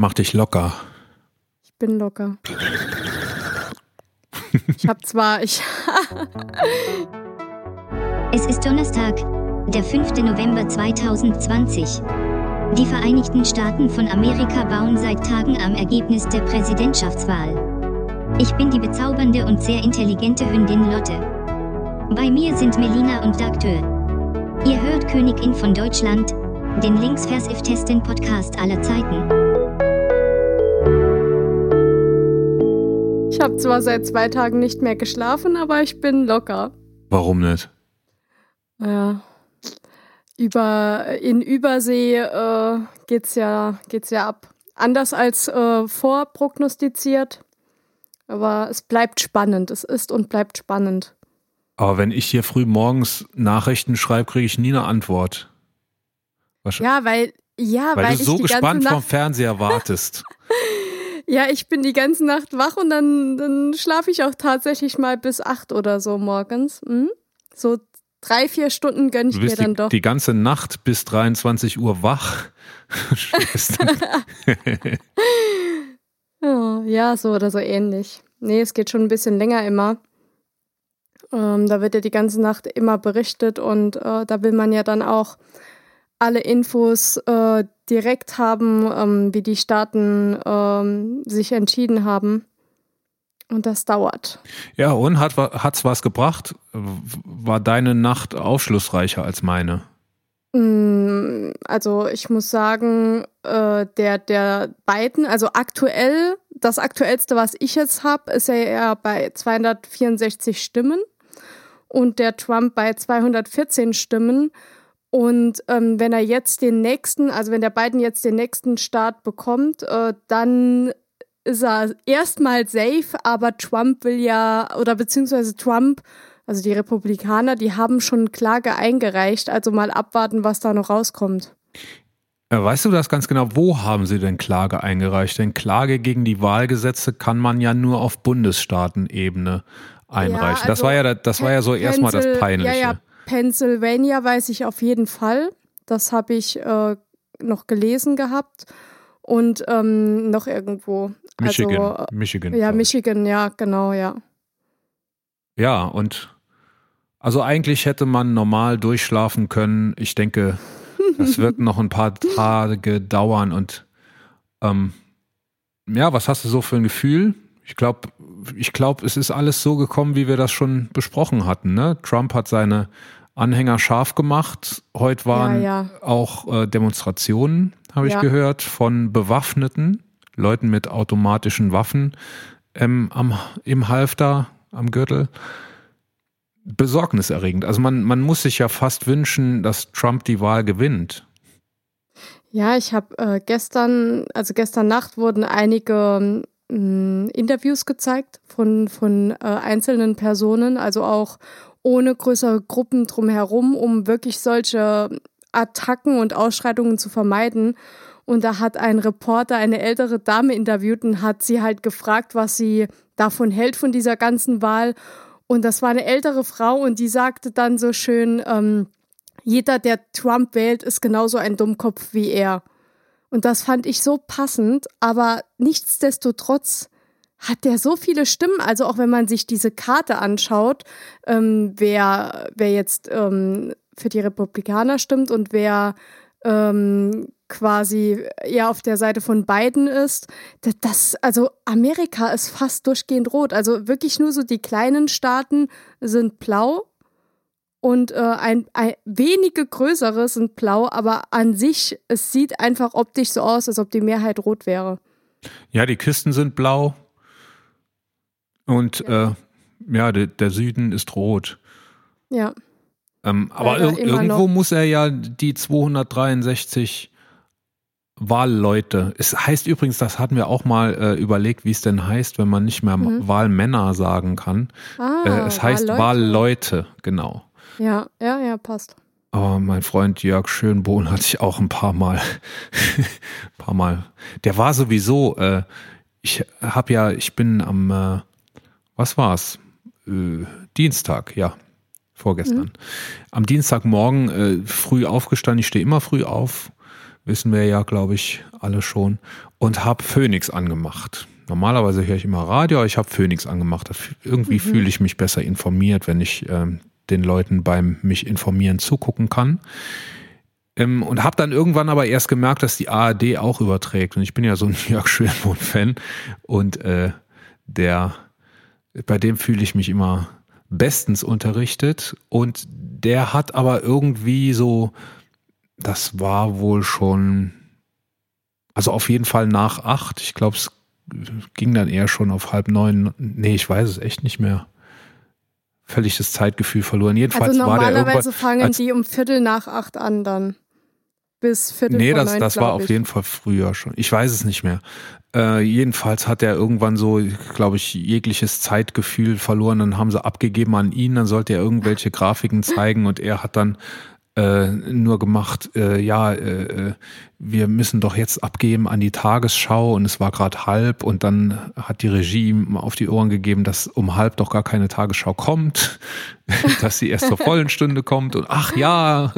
Mach dich locker. Ich bin locker. ich hab zwar, ich. Es ist Donnerstag, der 5. November 2020. Die Vereinigten Staaten von Amerika bauen seit Tagen am Ergebnis der Präsidentschaftswahl. Ich bin die bezaubernde und sehr intelligente Hündin Lotte. Bei mir sind Melina und Dagtür. Ihr hört Königin von Deutschland, den Linksvers-If-Testen Podcast aller Zeiten. Ich habe zwar seit zwei Tagen nicht mehr geschlafen, aber ich bin locker. Warum nicht? Ja. Über, in Übersee äh, geht's ja, geht's ja ab. Anders als äh, vorprognostiziert. Aber es bleibt spannend. Es ist und bleibt spannend. Aber wenn ich hier früh morgens Nachrichten schreibe, kriege ich nie eine Antwort. Ja, weil, ja, weil, weil du so gespannt vom Fernseher wartest. Ja, ich bin die ganze Nacht wach und dann, dann schlafe ich auch tatsächlich mal bis acht oder so morgens. Hm? So drei, vier Stunden gönne ich mir dann die, doch. die ganze Nacht bis 23 Uhr wach. Ja, ja, so oder so ähnlich. Nee, es geht schon ein bisschen länger immer. Ähm, da wird ja die ganze Nacht immer berichtet und äh, da will man ja dann auch alle Infos äh, direkt haben, ähm, wie die Staaten ähm, sich entschieden haben. Und das dauert. ja, und hat hat's was gebracht? War deine Nacht aufschlussreicher als meine? Mm, Also ich muss sagen, äh, der, der Biden, also aktuell, das aktuellste, was ich jetzt habe, ist ja eher bei 264 Stimmen und der Trump bei 214 Stimmen. Und ähm, wenn er jetzt den nächsten, also wenn der Biden jetzt den nächsten Staat bekommt, äh, dann ist er erstmal safe, aber Trump will ja, oder beziehungsweise Trump, also die Republikaner, die haben schon Klage eingereicht, also mal abwarten, was da noch rauskommt. Äh, Weißt du das ganz genau? Wo haben sie denn Klage eingereicht? Denn Klage gegen die Wahlgesetze kann man ja nur auf Bundesstaatenebene einreichen. das also war ja, da- das war ja so erstmal das Peinliche. Ja, ja, Pennsylvania weiß ich auf jeden Fall. Das habe ich äh, noch gelesen gehabt. Und ähm, noch irgendwo. Michigan, Also, Michigan. ja. Michigan, ja, genau, ja. Ja, und also eigentlich hätte man normal durchschlafen können. Ich denke, das wird noch ein paar Tage dauern. Und ähm, ja, was hast du so für ein Gefühl? Ich glaube, ich glaube, es ist alles so gekommen, wie wir das schon besprochen hatten. Ne? Trump hat seine Anhänger scharf gemacht. Heute waren Ja, ja. auch äh, Demonstrationen, habe ich Ja. gehört, von Bewaffneten, Leuten mit automatischen Waffen ähm, am, im Halfter, am Gürtel. Besorgniserregend. Also man, man muss sich ja fast wünschen, dass Trump die Wahl gewinnt. Ja, ich habe äh, gestern, also gestern Nacht wurden einige ähm, Interviews gezeigt von, von äh, einzelnen Personen, also auch ohne größere Gruppen drumherum, um wirklich solche Attacken und Ausschreitungen zu vermeiden. Und da hat ein Reporter eine ältere Dame interviewt und hat sie halt gefragt, was sie davon hält, von dieser ganzen Wahl. Und das war eine ältere Frau und die sagte dann so schön, ähm, jeder, der Trump wählt, ist genauso ein Dummkopf wie er. Und das fand ich so passend, aber nichtsdestotrotz hat der so viele Stimmen. Also auch wenn man sich diese Karte anschaut, ähm, wer, wer jetzt ähm, für die Republikaner stimmt und wer ähm, quasi eher auf der Seite von Biden ist, das, das, also Amerika ist fast durchgehend rot. Also wirklich nur so die kleinen Staaten sind blau und äh, ein, ein wenige größere sind blau, aber an sich, es sieht einfach optisch so aus, als ob die Mehrheit rot wäre. Ja, die Küsten sind blau und ja, äh, ja der, der Süden ist rot. Ja. Ähm, aber ir irgendwo noch. muss er ja die 263 Wahlleute. Es heißt übrigens, das hatten wir auch mal äh, überlegt, wie es denn heißt, wenn man nicht mehr Mhm. Wahlmänner sagen kann. Ah, äh, es heißt Wahlleute. Wahlleute, genau. Ja, ja, ja, passt. Aber mein Freund Jörg Schönbohn hat sich auch ein paar Mal, ein paar Mal, der war sowieso, äh, ich habe ja, ich bin am, äh, was war's? Äh, Dienstag, ja, vorgestern. Am Dienstagmorgen äh, früh aufgestanden, ich stehe immer früh auf, wissen wir ja, glaube ich, alle schon. Und habe Phoenix angemacht. Normalerweise höre ich immer Radio, aber ich habe Phoenix angemacht. Irgendwie mhm. fühle ich mich besser informiert, wenn ich ähm, den Leuten beim mich informieren zugucken kann. Ähm, und habe dann irgendwann aber erst gemerkt, dass die ARD auch überträgt. Und ich bin ja so ein Jörg Schönbohm-Fan. Und äh, der, bei dem fühle ich mich immer bestens unterrichtet. Und der hat aber irgendwie so, das war wohl schon, also auf jeden Fall nach acht. Ich glaube, es ging dann eher schon auf halb neun. Nee, ich weiß es echt nicht mehr. Völlig das Zeitgefühl verloren. Jedenfalls also war der Normalerweise fangen die um Viertel nach acht an dann. Bis Viertel Nee, das, neun, das war auf jeden Fall früher schon. Ich weiß es nicht mehr. Äh, jedenfalls hat er irgendwann so, glaube ich, jegliches Zeitgefühl verloren. Dann haben sie abgegeben an ihn, dann sollte er irgendwelche Grafiken zeigen. Und er hat dann äh, nur gemacht, äh, ja, äh, äh, wir müssen doch jetzt abgeben an die Tagesschau. Und es war gerade halb. Und dann hat die Regie ihm auf die Ohren gegeben, dass um halb doch gar keine Tagesschau kommt, dass sie erst zur vollen Stunde kommt. Und ach ja,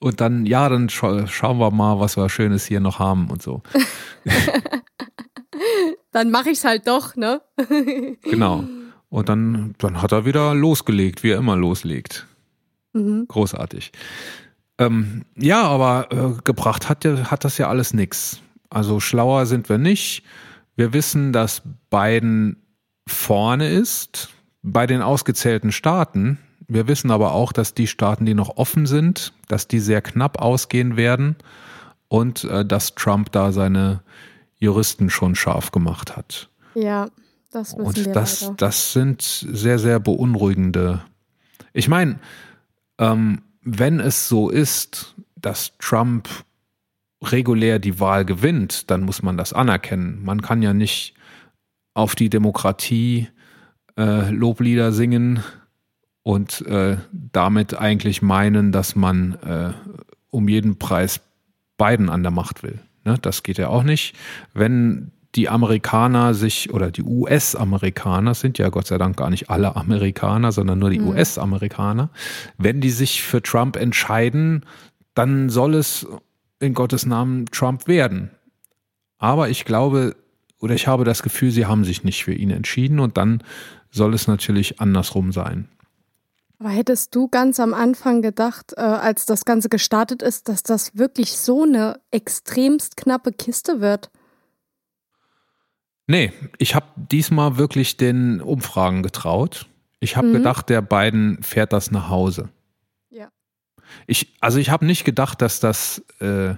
und dann, ja, dann scha schauen wir mal, was wir Schönes hier noch haben und so. Dann mache ich es halt doch, ne? Genau. Und dann, dann hat er wieder losgelegt, wie er immer loslegt. Mhm. Großartig. Ähm, ja, aber äh, gebracht hat, ja- hat das ja alles nix. Also schlauer sind wir nicht. Wir wissen, dass Biden vorne ist bei den ausgezählten Staaten. Wir wissen aber auch, dass die Staaten, die noch offen sind, dass die sehr knapp ausgehen werden und äh, dass Trump da seine Juristen schon scharf gemacht hat. Ja, das wissen wir Und das, leider. das sind sehr, sehr beunruhigende. Ich meine, ähm, wenn es so ist, dass Trump regulär die Wahl gewinnt, dann muss man das anerkennen. Man kann ja nicht auf die Demokratie äh, Loblieder singen und äh, damit eigentlich meinen, dass man äh, um jeden Preis Biden an der Macht will. Ne? Das geht ja auch nicht. Wenn die Amerikaner sich oder die US-Amerikaner sind ja Gott sei Dank gar nicht alle Amerikaner, sondern nur die Mhm. US-Amerikaner, wenn die sich für Trump entscheiden, dann soll es in Gottes Namen Trump werden. Aber ich glaube oder ich habe das Gefühl, sie haben sich nicht für ihn entschieden und dann soll es natürlich andersrum sein. Aber hättest du ganz am Anfang gedacht, äh, als das Ganze gestartet ist, dass das wirklich so eine extremst knappe Kiste wird? Nee, ich habe diesmal wirklich den Umfragen getraut. Ich habe Mhm. gedacht, der Biden fährt das nach Hause. Ja. Ich, also ich habe nicht gedacht, dass das, äh,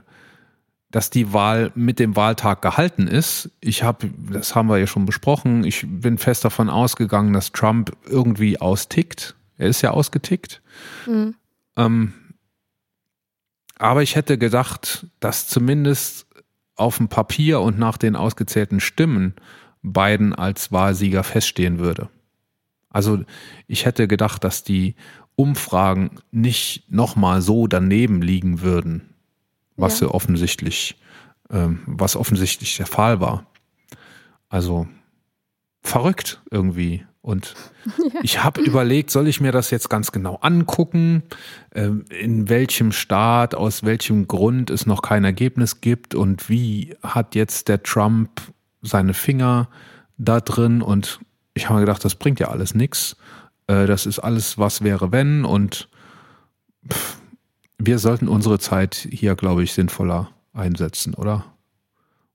dass die Wahl mit dem Wahltag gehalten ist. Ich habe, das haben wir ja schon besprochen. Ich bin fest davon ausgegangen, dass Trump irgendwie austickt. Er ist ja ausgetickt. Mhm. Ähm, aber ich hätte gedacht, dass zumindest auf dem Papier und nach den ausgezählten Stimmen Biden als Wahlsieger feststehen würde. Also ich hätte gedacht, dass die Umfragen nicht nochmal so daneben liegen würden, was Ja. offensichtlich, ähm, was offensichtlich der Fall war. Also verrückt irgendwie. Und ich habe überlegt, soll ich mir das jetzt ganz genau angucken, ähm, in welchem Staat, aus welchem Grund es noch kein Ergebnis gibt und wie hat jetzt der Trump seine Finger da drin und ich habe mir gedacht, das bringt ja alles nichts. Das ist alles, was wäre, wenn und wir sollten unsere Zeit hier, glaube ich, sinnvoller einsetzen, oder?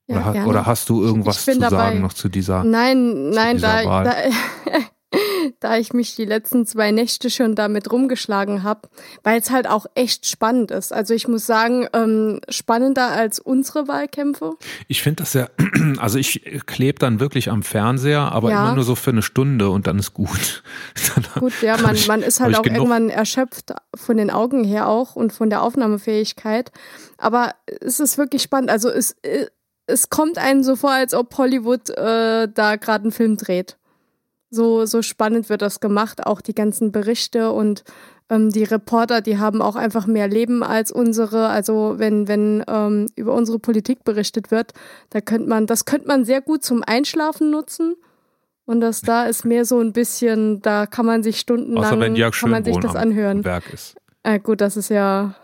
Ja, oder, ha- oder hast du irgendwas Ich zu dabei. sagen noch zu dieser? Nein, nein, dieser da, Wahl. da, da ich mich die letzten zwei Nächte schon damit rumgeschlagen habe, weil es halt auch echt spannend ist. Also ich muss sagen, ähm, spannender als unsere Wahlkämpfe. Ich finde das ja, also ich klebe dann wirklich am Fernseher, aber Ja. immer nur so für eine Stunde und dann ist gut. Dann, Gut, ja, man, man ist halt ich auch genug. irgendwann erschöpft von den Augen her auch und von der Aufnahmefähigkeit. Aber es ist wirklich spannend. Also es, äh, es kommt einem so vor, als ob Hollywood äh, da gerade einen Film dreht. So, so spannend wird das gemacht, auch die ganzen Berichte und ähm, die Reporter, die haben auch einfach mehr Leben als unsere. Also wenn, wenn ähm, über unsere Politik berichtet wird, da könnte man, das könnte man sehr gut zum Einschlafen nutzen. Und das da ist mehr so ein bisschen, da kann man sich stundenlang außer wenn Jörg kann man sich das anhören. Werk ist. Äh, gut, das ist ja,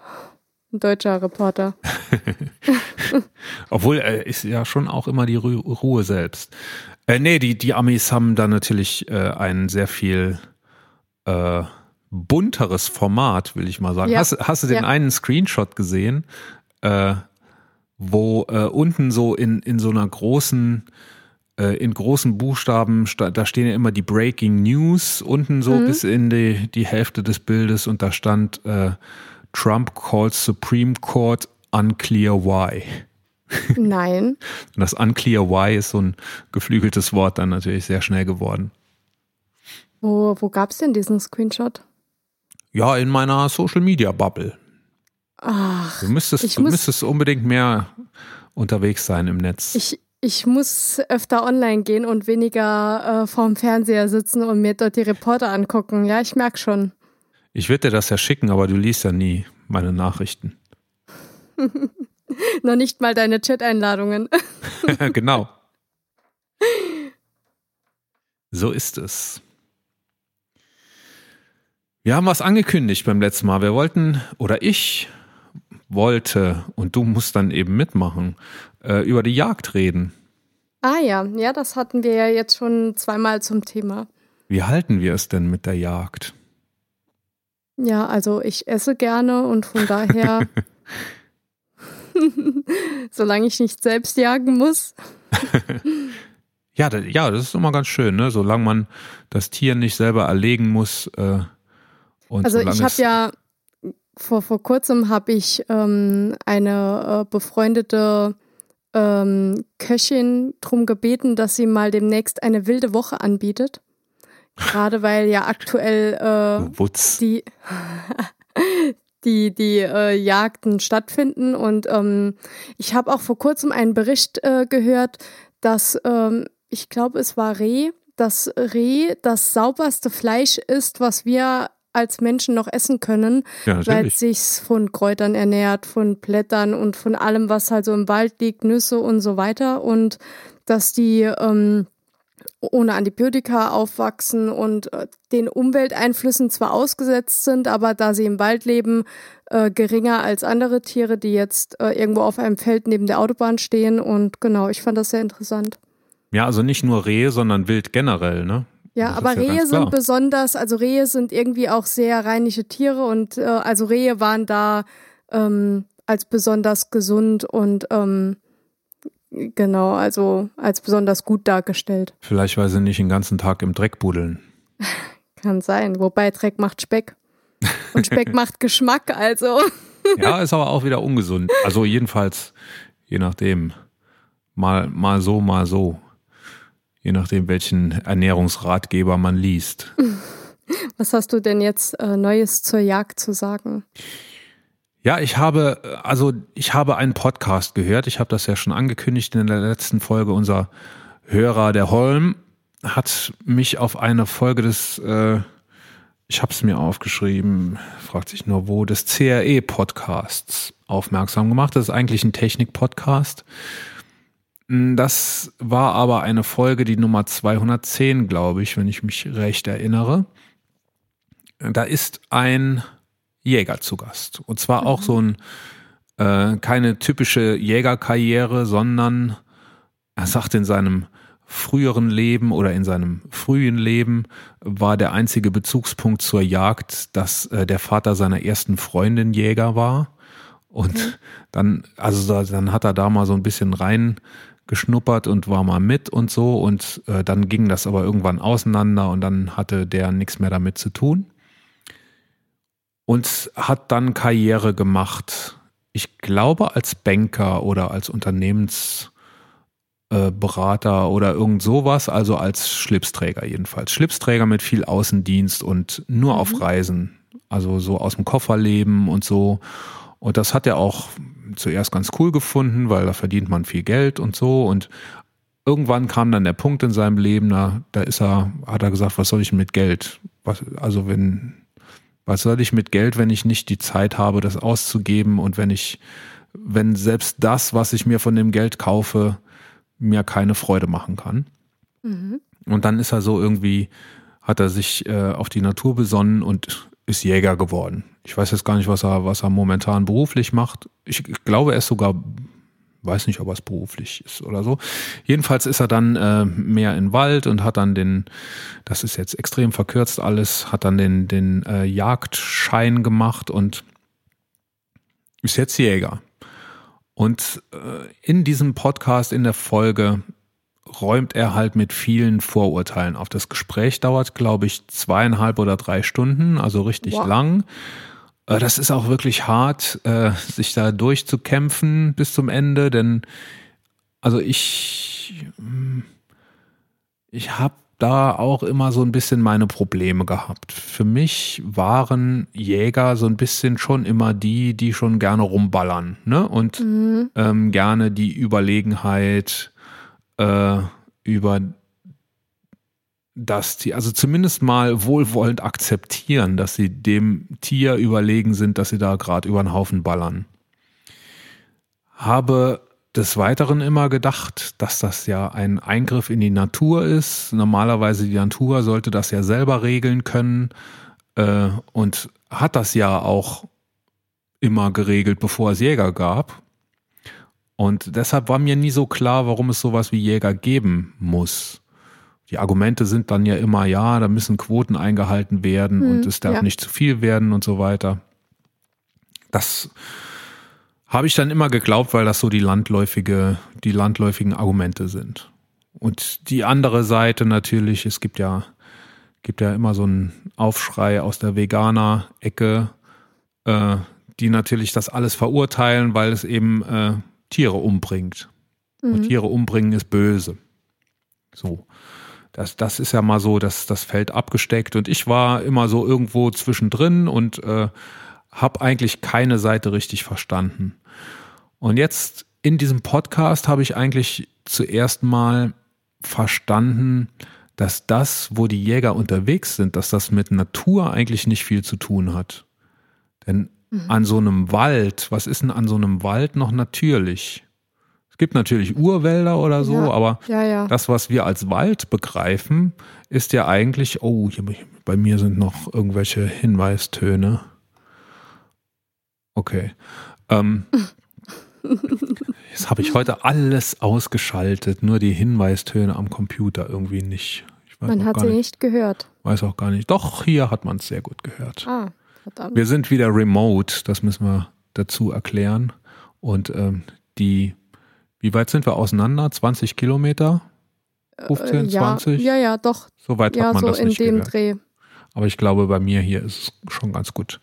Ein deutscher Reporter. Obwohl er ist ja schon auch immer die Ru Ruhe selbst. Äh, nee, die, die Amis haben da natürlich äh, ein sehr viel äh, bunteres Format, will ich mal sagen. Ja. Hast, hast du den Ja. einen Screenshot gesehen, äh, wo äh, unten so in, in so einer großen, äh, in großen Buchstaben, sta- da stehen ja immer die Breaking News unten so bis in die, die Hälfte des Bildes und da stand äh, Trump calls Supreme Court unclear why. Nein. Und das unclear why ist so ein geflügeltes Wort dann natürlich sehr schnell geworden. Wo, wo gab es denn diesen Screenshot? Ja, in meiner Social Media Bubble. Ach, Du müsstest, du muss- müsstest unbedingt mehr unterwegs sein im Netz. ich, ich muss öfter online gehen und weniger äh, vorm Fernseher sitzen und mir dort die Reporter angucken. Ja, ich merke schon. Ich würde dir das ja schicken, aber du liest ja nie meine Nachrichten. Noch nicht mal deine Chat-Einladungen. genau. So ist es. Wir haben was angekündigt beim letzten Mal. Wir wollten, oder ich wollte, und du musst dann eben mitmachen, äh, über die Jagd reden. Ah ja, ja, das hatten wir ja jetzt schon zweimal zum Thema. Wie halten wir es denn mit der Jagd? Ja, also ich esse gerne und von daher, solange ich nicht selbst jagen muss. Ja, da, ja, das ist immer ganz schön, ne? Solange man das Tier nicht selber erlegen muss. Äh, und Also ich habe ja vor, vor kurzem habe ich ähm, eine äh, befreundete ähm, Köchin drum gebeten, dass sie mal demnächst eine wilde Woche anbietet. Gerade weil ja aktuell äh, Wutz. die die die äh, Jagden stattfinden. Und ähm, ich habe auch vor kurzem einen Bericht äh, gehört, dass ähm, ich glaube es war Reh, dass Reh das sauberste Fleisch ist, was wir als Menschen noch essen können, Ja, weil es sich von Kräutern ernährt, von Blättern und von allem, was halt so im Wald liegt, Nüsse und so weiter. Und dass die ähm, ohne Antibiotika aufwachsen und äh, den Umwelteinflüssen zwar ausgesetzt sind, aber da sie im Wald leben, äh, geringer als andere Tiere, die jetzt äh, irgendwo auf einem Feld neben der Autobahn stehen. Und genau, ich fand das sehr interessant. Ja, also nicht nur Rehe, sondern Wild generell, ne? Ja, Das aber ja Rehe sind besonders, also Rehe sind irgendwie auch sehr reinliche Tiere und äh, also Rehe waren da ähm, als besonders gesund und ähm, genau, also als besonders gut dargestellt. Vielleicht, weil sie nicht den ganzen Tag im Dreck buddeln. Kann sein. Wobei Dreck macht Speck. Und Speck macht Geschmack, also. Ja, ist aber auch wieder ungesund. Also jedenfalls, je nachdem. Mal, mal so, mal so. Je nachdem, welchen Ernährungsratgeber man liest. Was hast du denn jetzt äh, Neues zur Jagd zu sagen? Ja, ich habe, also ich habe einen Podcast gehört. Ich habe das ja schon angekündigt in der letzten Folge. Unser Hörer, der Holm, hat mich auf eine Folge des, äh, ich habe es mir aufgeschrieben, fragt sich nur wo, des CRE-Podcasts aufmerksam gemacht. Das ist eigentlich ein Technik-Podcast. Das war aber eine Folge, die Nummer 210, glaube ich, wenn ich mich recht erinnere. Da ist ein Jäger zu Gast. Und zwar auch so ein, äh, keine typische Jägerkarriere, sondern er sagt in seinem früheren Leben oder in seinem frühen Leben war der einzige Bezugspunkt zur Jagd, dass äh, der Vater seiner ersten Freundin Jäger war. Und dann, also da, dann hat er da mal so ein bisschen reingeschnuppert und war mal mit und so. Und äh, dann ging das aber irgendwann auseinander und dann hatte der nichts mehr damit zu tun und hat dann Karriere gemacht. Ich glaube als Banker oder als Unternehmensberater äh, oder irgend sowas, also als Schlipsträger jedenfalls. Schlipsträger mit viel Außendienst und nur auf Reisen, also so aus dem Koffer leben und so. Und das hat er auch zuerst ganz cool gefunden, weil da verdient man viel Geld und so. Und irgendwann kam dann der Punkt in seinem Leben, da, da ist er, hat er gesagt, was soll ich mit Geld? Was, also wenn, was soll ich mit Geld, wenn ich nicht die Zeit habe, das auszugeben und wenn ich, wenn selbst das, was ich mir von dem Geld kaufe, mir keine Freude machen kann. Und dann ist er so irgendwie, hat er sich äh, auf die Natur besonnen und ist Jäger geworden. Ich weiß jetzt gar nicht, was er, was er momentan beruflich macht. Ich glaube, er ist sogar, weiß nicht, ob er es beruflich ist oder so. Jedenfalls ist er dann äh, mehr in Wald und hat dann den, das ist jetzt extrem verkürzt alles, hat dann den, den äh, Jagdschein gemacht und ist jetzt Jäger. Und äh, in diesem Podcast, in der Folge, räumt er halt mit vielen Vorurteilen auf. Das Gespräch dauert, glaube ich, zweieinhalb oder drei Stunden, also richtig wow. lang. Äh, das ist auch wirklich hart, äh, sich da durchzukämpfen bis zum Ende, denn also ich, ich habe da auch immer so ein bisschen meine Probleme gehabt. Für mich waren Jäger so ein bisschen schon immer die, die schon gerne rumballern, ne? Und mhm. ähm, gerne die Überlegenheit äh, über das Tier, also zumindest mal wohlwollend akzeptieren, dass sie dem Tier überlegen sind, dass sie da gerade über den Haufen ballern. Habe des Weiteren immer gedacht, dass das ja ein Eingriff in die Natur ist. Normalerweise die Natur sollte das ja selber regeln können äh, und hat das ja auch immer geregelt, bevor es Jäger gab. Und deshalb war mir nie so klar, warum es sowas wie Jäger geben muss. Die Argumente sind dann ja immer, ja, da müssen Quoten eingehalten werden hm, und es darf ja. nicht zu viel werden und so weiter. Das habe ich dann immer geglaubt, weil das so die landläufige, die landläufigen Argumente sind. Und die andere Seite natürlich, es gibt ja, gibt ja immer so einen Aufschrei aus der Veganer-Ecke, äh, die natürlich das alles verurteilen, weil es eben äh, Tiere umbringt. Mhm. Und Tiere umbringen ist böse. So. Das, das ist ja mal so, dass das Feld abgesteckt und ich war immer so irgendwo zwischendrin und äh, habe eigentlich keine Seite richtig verstanden. Und jetzt in diesem Podcast habe ich eigentlich zuerst mal verstanden, dass das, wo die Jäger unterwegs sind, dass das mit Natur eigentlich nicht viel zu tun hat. Denn mhm. an so einem Wald, was ist denn an so einem Wald noch natürlich? Es gibt natürlich Urwälder oder so, ja, aber ja, ja. das, was wir als Wald begreifen, ist ja eigentlich, oh, hier, bei mir sind noch irgendwelche Hinweistöne. Okay. Ähm, jetzt habe ich heute alles ausgeschaltet, nur die Hinweistöne am Computer irgendwie nicht. man hat sie nicht, nicht gehört. Weiß auch gar nicht. Doch, hier hat man es sehr gut gehört. Ah, verdammt. Wir sind wieder remote, das müssen wir dazu erklären. Und ähm, die, wie weit sind wir auseinander? 20 Kilometer? 15, äh, ja, 20? Ja, ja, doch. So weit ja, hat man so das nicht in dem gehört. Dreh. Aber ich glaube, bei mir hier ist es schon ganz gut.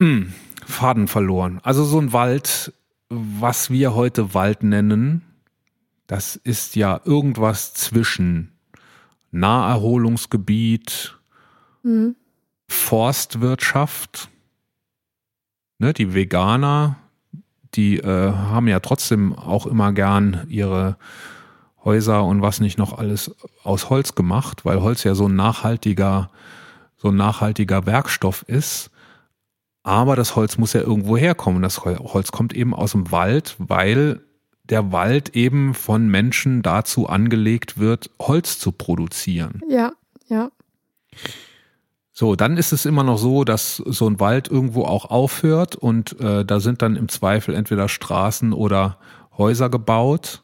Hm, Faden verloren. Also so ein Wald, was wir heute Wald nennen, das ist ja irgendwas zwischen Naherholungsgebiet, mhm. Forstwirtschaft. Ne, die Veganer, die äh, haben ja trotzdem auch immer gern ihre Häuser und was nicht noch alles aus Holz gemacht, weil Holz ja so ein nachhaltiger, so ein nachhaltiger Werkstoff ist. Aber das Holz muss ja irgendwo herkommen. Das Holz kommt eben aus dem Wald, weil der Wald eben von Menschen dazu angelegt wird, Holz zu produzieren. Ja, ja. So, dann ist es immer noch so, dass so ein Wald irgendwo auch aufhört und äh, da sind dann im Zweifel entweder Straßen oder Häuser gebaut.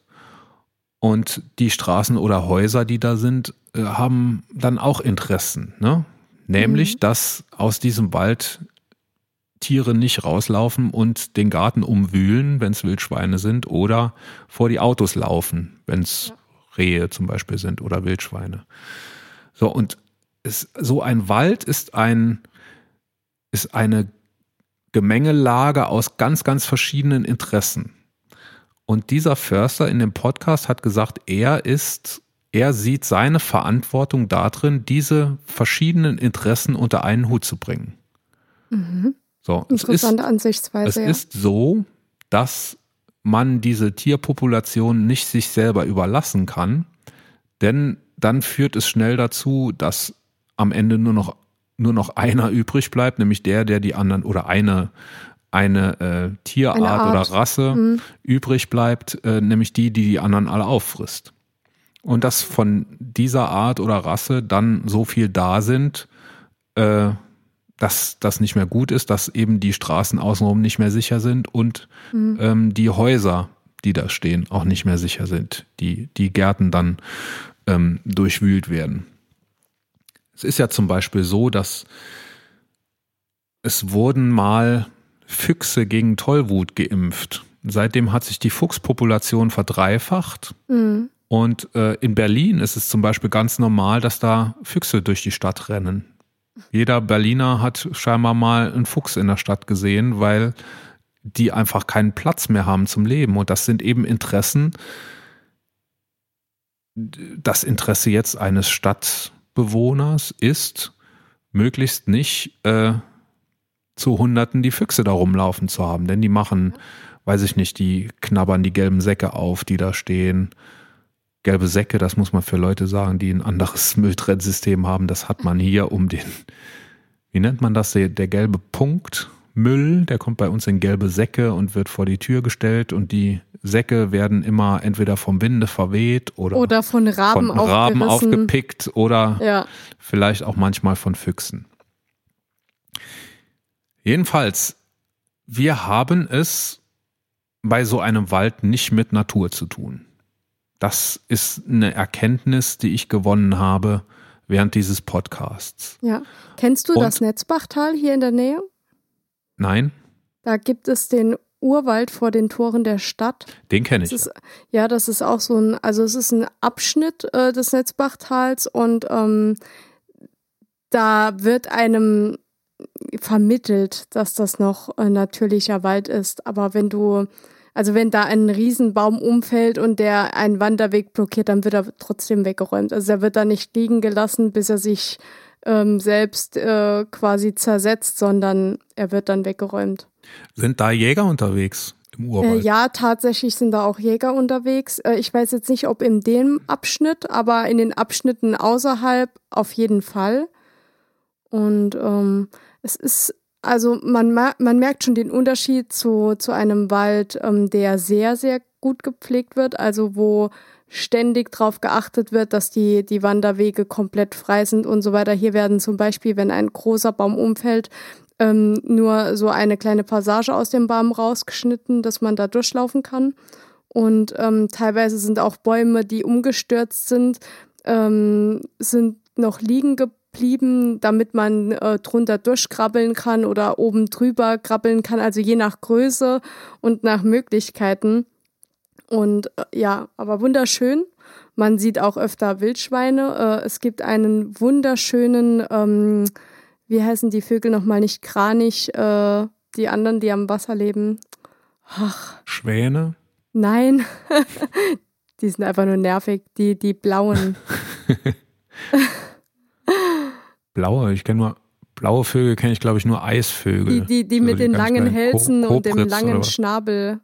Und die Straßen oder Häuser, die da sind, äh, haben dann auch Interessen. Ne? Nämlich, mhm. dass aus diesem Wald Tiere nicht rauslaufen und den Garten umwühlen, wenn es Wildschweine sind, oder vor die Autos laufen, wenn es ja. Rehe zum Beispiel sind oder Wildschweine. So, und es, so ein Wald ist ein, ist eine Gemengelage aus ganz, ganz verschiedenen Interessen. Und dieser Förster in dem Podcast hat gesagt, er ist, er sieht seine Verantwortung darin, diese verschiedenen Interessen unter einen Hut zu bringen. Mhm. So, Interessante es ist, Ansichtsweise. Es ja. ist so, dass man diese Tierpopulation nicht sich selber überlassen kann, denn dann führt es schnell dazu, dass am Ende nur noch nur noch einer übrig bleibt, nämlich der, der die anderen oder eine eine äh, Tierart eine oder Rasse mhm. übrig bleibt, äh, nämlich die, die die anderen alle auffrisst. Und dass von dieser Art oder Rasse dann so viel da sind, äh, dass das nicht mehr gut ist, dass eben die Straßen außenrum nicht mehr sicher sind und mhm. ähm, die Häuser, die da stehen, auch nicht mehr sicher sind, die, die Gärten dann ähm, durchwühlt werden. Es ist ja zum Beispiel so, dass es wurden mal Füchse gegen Tollwut geimpft. Seitdem hat sich die Fuchspopulation verdreifacht. Mhm. Und äh, in Berlin ist es zum Beispiel ganz normal, dass da Füchse durch die Stadt rennen. Jeder Berliner hat scheinbar mal einen Fuchs in der Stadt gesehen, weil die einfach keinen Platz mehr haben zum Leben. Und das sind eben Interessen. Das Interesse jetzt eines Stadtbewohners ist, möglichst nicht äh, zu Hunderten die Füchse da rumlaufen zu haben. Denn die machen, weiß ich nicht, die knabbern die gelben Säcke auf, die da stehen gelbe Säcke, das muss man für Leute sagen, die ein anderes Mülltrennsystem haben. Das hat man hier um den, wie nennt man das, der, der gelbe Punkt Müll, der kommt bei uns in gelbe Säcke und wird vor die Tür gestellt und die Säcke werden immer entweder vom Winde verweht oder, oder von Raben, von Raben aufgepickt oder ja. vielleicht auch manchmal von Füchsen. Jedenfalls, wir haben es bei so einem Wald nicht mit Natur zu tun. Das ist eine Erkenntnis, die ich gewonnen habe während dieses Podcasts. Ja. Kennst du Und, das Netzbachtal hier in der Nähe? Nein. Da gibt es den Urwald vor den Toren der Stadt. Den kenne ich. Ist, ja, das ist auch so ein, also es ist ein Abschnitt äh, des Netzbachtals und ähm, da wird einem vermittelt, dass das noch ein natürlicher Wald ist. Aber wenn du also wenn da ein Riesenbaum umfällt und der einen Wanderweg blockiert, dann wird er trotzdem weggeräumt. Also er wird da nicht liegen gelassen, bis er sich ähm, selbst äh, quasi zersetzt, sondern er wird dann weggeräumt. Sind da Jäger unterwegs? Im Urwald? Äh, ja, tatsächlich sind da auch Jäger unterwegs. Äh, ich weiß jetzt nicht, ob in dem Abschnitt, aber in den Abschnitten außerhalb auf jeden Fall. Und ähm, es ist also man, man merkt schon den Unterschied zu, zu einem Wald, ähm, der sehr, sehr gut gepflegt wird, also wo ständig darauf geachtet wird, dass die, die Wanderwege komplett frei sind und so weiter. Hier werden zum Beispiel, wenn ein großer Baum umfällt, ähm, nur so eine kleine Passage aus dem Baum rausgeschnitten, dass man da durchlaufen kann. Und ähm, teilweise sind auch Bäume, die umgestürzt sind, ähm, sind noch liegen geblieben blieben, damit man äh, drunter durchkrabbeln kann oder oben drüber krabbeln kann, also je nach Größe und nach Möglichkeiten. Und äh, ja, aber wunderschön. Man sieht auch öfter Wildschweine. Äh, es gibt einen wunderschönen, ähm, wie heißen die Vögel nochmal, nicht Kranich, äh, die anderen, die am Wasser leben. Ach. Schwäne? Nein, die sind einfach nur nervig, die, die blauen. Blaue, ich kenne nur blaue Vögel, kenne ich glaube ich nur Eisvögel. Die, die, die mit den langen Hälsen und dem langen Schnabel.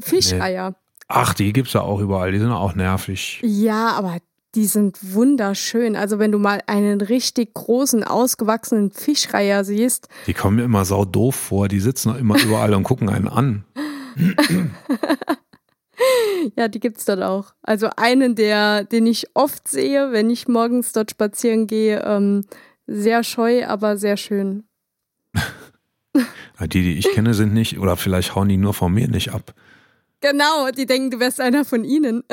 Fischeier. Nee. Ach, die gibt es ja auch überall, die sind auch nervig. Ja, aber die sind wunderschön. Also wenn du mal einen richtig großen, ausgewachsenen Fischreiher siehst. Die kommen mir immer sau doof vor, die sitzen immer überall und gucken einen an. Ja, die gibt's dort auch. Also einen, der, den ich oft sehe, wenn ich morgens dort spazieren gehe, ähm, sehr scheu, aber sehr schön. die, die ich kenne, sind nicht, oder vielleicht hauen die nur von mir nicht ab. Genau, die denken, du wärst einer von ihnen.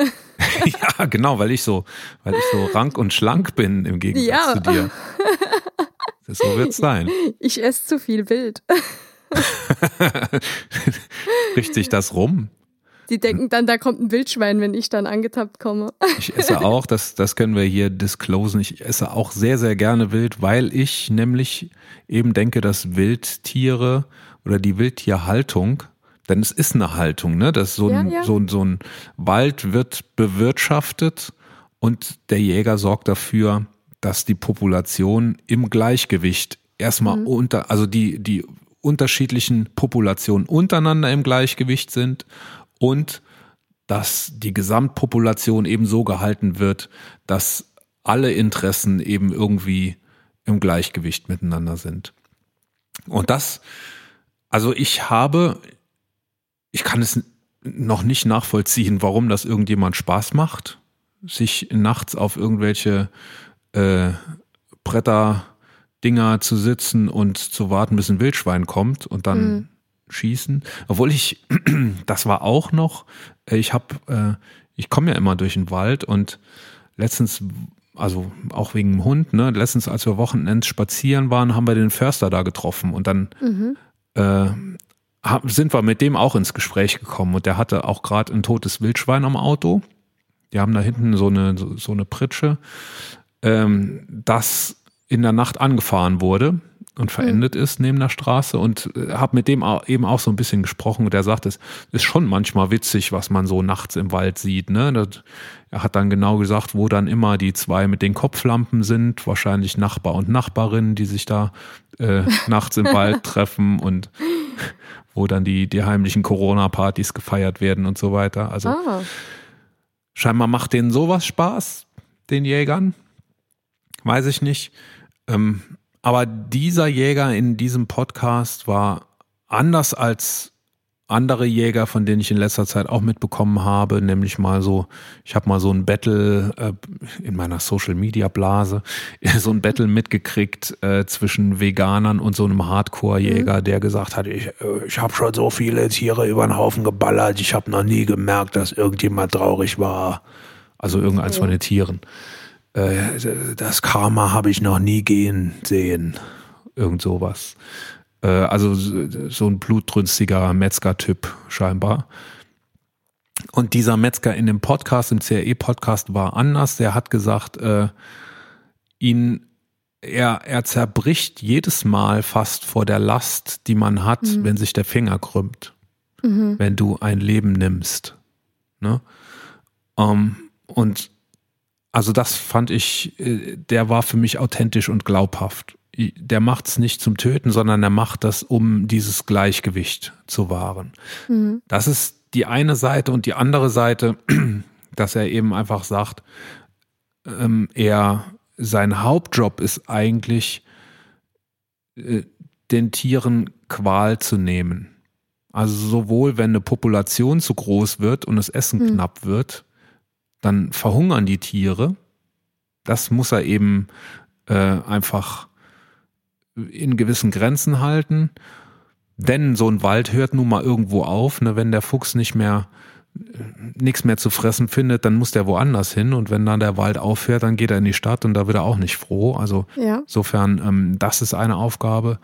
ja, genau, weil ich so, weil ich so rank und schlank bin im Gegensatz ja. zu dir. So wird's sein. Ich esse zu viel Wild. Spricht sich das rum? Die denken dann, da kommt ein Wildschwein, wenn ich dann angetappt komme. Ich esse auch, das, das können wir hier disclosen. Ich esse auch sehr, sehr gerne Wild, weil ich nämlich eben denke, dass Wildtiere oder die Wildtierhaltung, denn es ist eine Haltung, ne? Dass so ein, ja, ja. So, so ein Wald wird bewirtschaftet und der Jäger sorgt dafür, dass die Population im Gleichgewicht erstmal mhm. unter, also die, die unterschiedlichen Populationen untereinander im Gleichgewicht sind und dass die Gesamtpopulation eben so gehalten wird, dass alle Interessen eben irgendwie im Gleichgewicht miteinander sind. Und das, also ich habe, ich kann es noch nicht nachvollziehen, warum das irgendjemand Spaß macht, sich nachts auf irgendwelche äh, Bretter Dinger zu sitzen und zu warten, bis ein Wildschwein kommt und dann mhm. schießen. Obwohl ich, das war auch noch, äh, ich habe, äh, ich komme ja immer durch den Wald und letztens, also auch wegen dem Hund, ne, letztens, als wir Wochenends spazieren waren, haben wir den Förster da getroffen und dann mhm. äh, sind wir mit dem auch ins Gespräch gekommen und der hatte auch gerade ein totes Wildschwein am Auto. Die haben da hinten so eine, so, so eine Pritsche, ähm, das in der Nacht angefahren wurde und verendet mhm. ist neben der Straße und äh, habe mit dem auch, eben auch so ein bisschen gesprochen und der sagt, es ist schon manchmal witzig, was man so nachts im Wald sieht. Ne? Das, er hat dann genau gesagt, wo dann immer die zwei mit den Kopflampen sind, wahrscheinlich Nachbar und Nachbarin, die sich da äh, nachts im Wald treffen und wo dann die, die heimlichen Corona-Partys gefeiert werden und so weiter. Also ah. scheinbar macht denen sowas Spaß, den Jägern. Weiß ich nicht. Ähm, aber dieser Jäger in diesem Podcast war anders als andere Jäger, von denen ich in letzter Zeit auch mitbekommen habe, nämlich mal so, ich habe mal so ein Battle äh, in meiner Social Media Blase, so ein Battle mitgekriegt äh, zwischen Veganern und so einem Hardcore-Jäger, mhm. der gesagt hat, ich, äh, ich habe schon so viele Tiere über den Haufen geballert, ich habe noch nie gemerkt, dass irgendjemand traurig war. Also irgendeins okay. von den Tieren. Äh, das Karma habe ich noch nie gehen sehen. Irgend sowas. Äh, also so ein blutrünstiger Metzger-Typ scheinbar. Und dieser Metzger in dem Podcast, im CRE-Podcast, war anders. Der hat gesagt, äh, ihn, er, er zerbricht jedes Mal fast vor der Last, die man hat, mhm. wenn sich der Finger krümmt, mhm. wenn du ein Leben nimmst. Ne? Ähm, und also das fand ich, äh, der war für mich authentisch und glaubhaft der macht es nicht zum Töten, sondern er macht das, um dieses Gleichgewicht zu wahren. Mhm. Das ist die eine Seite und die andere Seite, dass er eben einfach sagt, ähm, er sein Hauptjob ist eigentlich, äh, den Tieren Qual zu nehmen. Also sowohl wenn eine Population zu groß wird und das Essen mhm. knapp wird, dann verhungern die Tiere. Das muss er eben äh, einfach in gewissen Grenzen halten. Denn so ein Wald hört nun mal irgendwo auf. Ne? Wenn der Fuchs nicht mehr nichts mehr zu fressen findet, dann muss der woanders hin. Und wenn dann der Wald aufhört, dann geht er in die Stadt und da wird er auch nicht froh. Also ja. insofern, ähm, das ist eine Aufgabe.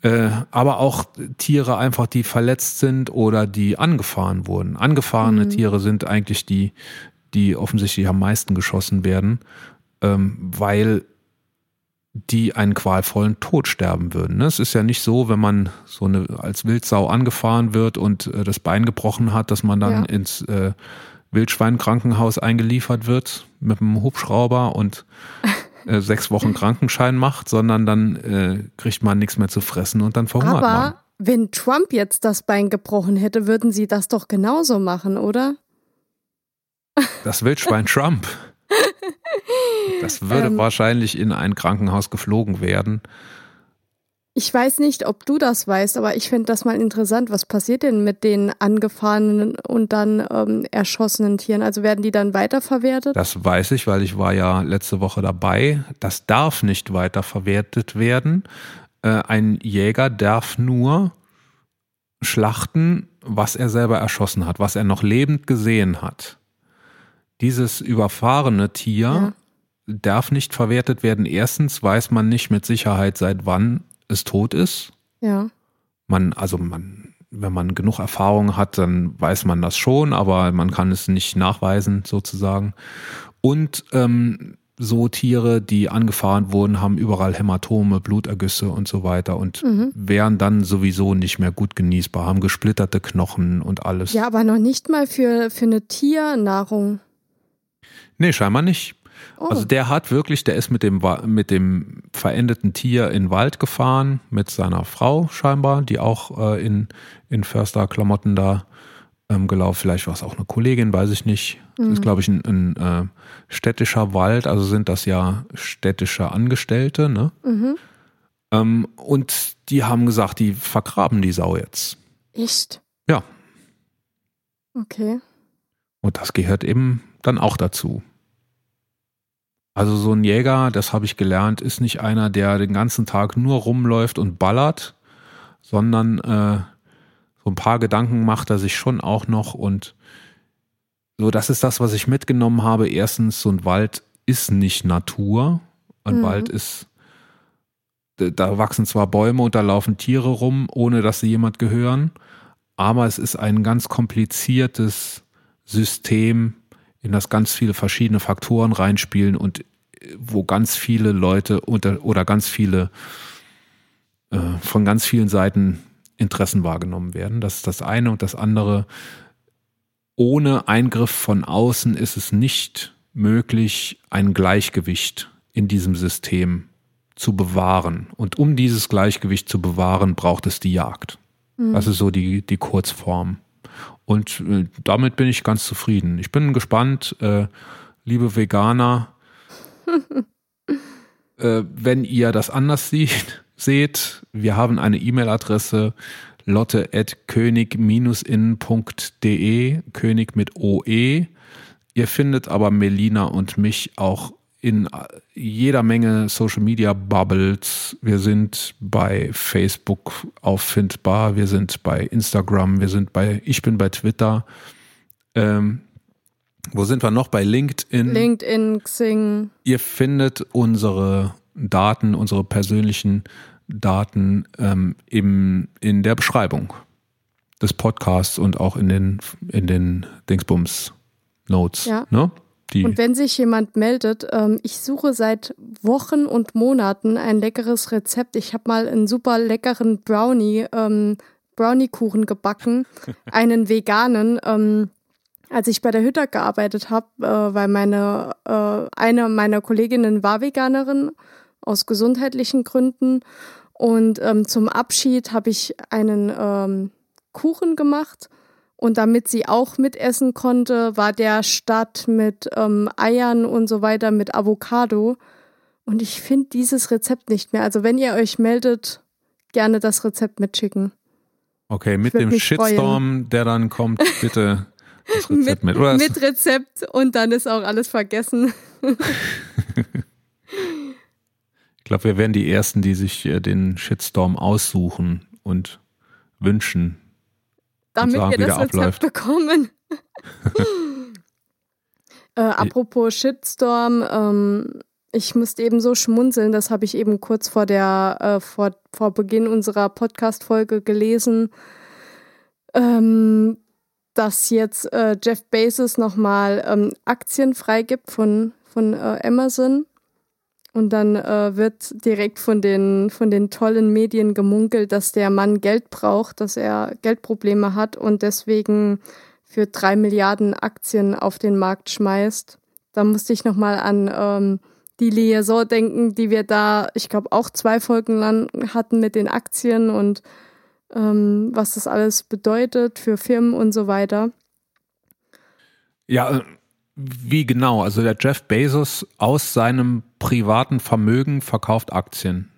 Äh, aber auch Tiere einfach, die verletzt sind oder die angefahren wurden. Angefahrene mhm. Tiere sind eigentlich die, die offensichtlich am meisten geschossen werden, ähm, weil die einen qualvollen Tod sterben würden. Ne? Es ist ja nicht so, wenn man so eine als Wildsau angefahren wird und äh, das Bein gebrochen hat, dass man dann ja. ins äh, Wildschweinkrankenhaus eingeliefert wird mit einem Hubschrauber und äh, sechs Wochen Krankenschein macht, sondern dann äh, kriegt man nichts mehr zu fressen und dann verhungert Aber man. wenn Trump jetzt das Bein gebrochen hätte, würden sie das doch genauso machen, oder? Das Wildschwein Trump. Das würde ähm, wahrscheinlich in ein Krankenhaus geflogen werden. Ich weiß nicht, ob du das weißt, aber ich finde das mal interessant. Was passiert denn mit den angefahrenen und dann ähm, erschossenen Tieren? Also werden die dann weiterverwertet? Das weiß ich, weil ich war ja letzte Woche dabei. Das darf nicht weiterverwertet werden. Äh, ein Jäger darf nur schlachten, was er selber erschossen hat, was er noch lebend gesehen hat. Dieses überfahrene Tier ja darf nicht verwertet werden. Erstens weiß man nicht mit Sicherheit, seit wann es tot ist. Ja. Man, also man, wenn man genug Erfahrung hat, dann weiß man das schon, aber man kann es nicht nachweisen, sozusagen. Und ähm, so Tiere, die angefahren wurden, haben überall Hämatome, Blutergüsse und so weiter und mhm. wären dann sowieso nicht mehr gut genießbar, haben gesplitterte Knochen und alles. Ja, aber noch nicht mal für, für eine Tiernahrung. Nee, scheinbar nicht. Oh. Also der hat wirklich, der ist mit dem, mit dem verendeten Tier in den Wald gefahren, mit seiner Frau scheinbar, die auch äh, in, in Försterklamotten da ähm, gelaufen. Vielleicht war es auch eine Kollegin, weiß ich nicht. Das mhm. ist, glaube ich, ein, ein äh, städtischer Wald, also sind das ja städtische Angestellte, ne? Mhm. Ähm, und die haben gesagt, die vergraben die Sau jetzt. Echt? Ja. Okay. Und das gehört eben dann auch dazu. Also so ein Jäger, das habe ich gelernt, ist nicht einer, der den ganzen Tag nur rumläuft und ballert, sondern äh, so ein paar Gedanken macht er sich schon auch noch und so, das ist das, was ich mitgenommen habe. Erstens, so ein Wald ist nicht Natur. Ein mhm. Wald ist, da wachsen zwar Bäume und da laufen Tiere rum, ohne dass sie jemand gehören, aber es ist ein ganz kompliziertes System, in das ganz viele verschiedene Faktoren reinspielen und wo ganz viele Leute unter, oder ganz viele äh, von ganz vielen Seiten Interessen wahrgenommen werden. Das ist das eine und das andere. Ohne Eingriff von außen ist es nicht möglich, ein Gleichgewicht in diesem System zu bewahren. Und um dieses Gleichgewicht zu bewahren, braucht es die Jagd. Mhm. Das ist so die, die Kurzform. Und äh, damit bin ich ganz zufrieden. Ich bin gespannt, äh, liebe Veganer, äh, wenn ihr das anders sieht, seht, wir haben eine E-Mail-Adresse lotte.könig-innen.de, König mit OE. Ihr findet aber Melina und mich auch in jeder Menge Social Media Bubbles. Wir sind bei Facebook auffindbar, wir sind bei Instagram, wir sind bei, ich bin bei Twitter. Ähm, wo sind wir noch? Bei LinkedIn. LinkedIn, Xing. Ihr findet unsere Daten, unsere persönlichen Daten ähm, im, in der Beschreibung des Podcasts und auch in den, in den Dingsbums Notes. Ja. Ne? Die und wenn sich jemand meldet, ähm, ich suche seit Wochen und Monaten ein leckeres Rezept. Ich habe mal einen super leckeren Brownie, ähm, Brownie-Kuchen gebacken, einen veganen. Ähm, als ich bei der Hütter gearbeitet habe, äh, weil meine äh, eine meiner Kolleginnen war Veganerin aus gesundheitlichen Gründen und ähm, zum Abschied habe ich einen ähm, Kuchen gemacht und damit sie auch mitessen konnte, war der statt mit ähm, Eiern und so weiter mit Avocado. Und ich finde dieses Rezept nicht mehr. Also wenn ihr euch meldet, gerne das Rezept mitschicken. Okay, mit dem Shitstorm, freuen. der dann kommt, bitte das Rezept mit. Mit, mit Rezept und dann ist auch alles vergessen. ich glaube, wir werden die Ersten, die sich äh, den Shitstorm aussuchen und wünschen, damit wir das Rezept abläuft. bekommen. äh, apropos Shitstorm, ähm, ich musste eben so schmunzeln, das habe ich eben kurz vor der, äh, vor, vor Beginn unserer Podcast-Folge gelesen, ähm, dass jetzt äh, Jeff Bezos nochmal ähm, Aktien freigibt von, von äh, Amazon. Und dann äh, wird direkt von den, von den tollen Medien gemunkelt, dass der Mann Geld braucht, dass er Geldprobleme hat und deswegen für drei Milliarden Aktien auf den Markt schmeißt. Da musste ich nochmal an ähm, die Liaison denken, die wir da, ich glaube, auch zwei Folgen lang hatten mit den Aktien und ähm, was das alles bedeutet für Firmen und so weiter. Ja, wie genau? Also der Jeff Bezos aus seinem privaten Vermögen verkauft Aktien.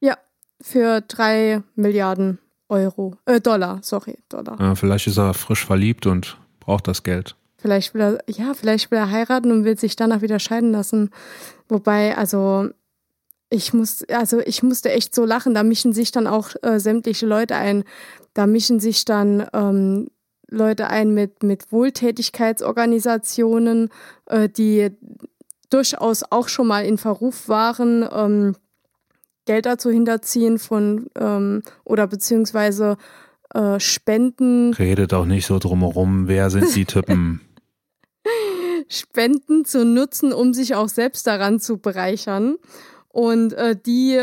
Ja, für drei Milliarden Euro, äh, Dollar, sorry, Dollar. Ja, vielleicht ist er frisch verliebt und braucht das Geld. Vielleicht will er, ja, vielleicht will er heiraten und will sich danach wieder scheiden lassen. Wobei, also ich muss, also ich musste echt so lachen. Da mischen sich dann auch äh, sämtliche Leute ein. Da mischen sich dann ähm, Leute ein mit, mit Wohltätigkeitsorganisationen, äh, die durchaus auch schon mal in Verruf waren, ähm, Gelder zu hinterziehen von ähm, oder beziehungsweise äh, Spenden. Redet auch nicht so drumherum, wer sind die Typen? Spenden zu nutzen, um sich auch selbst daran zu bereichern. Und äh, die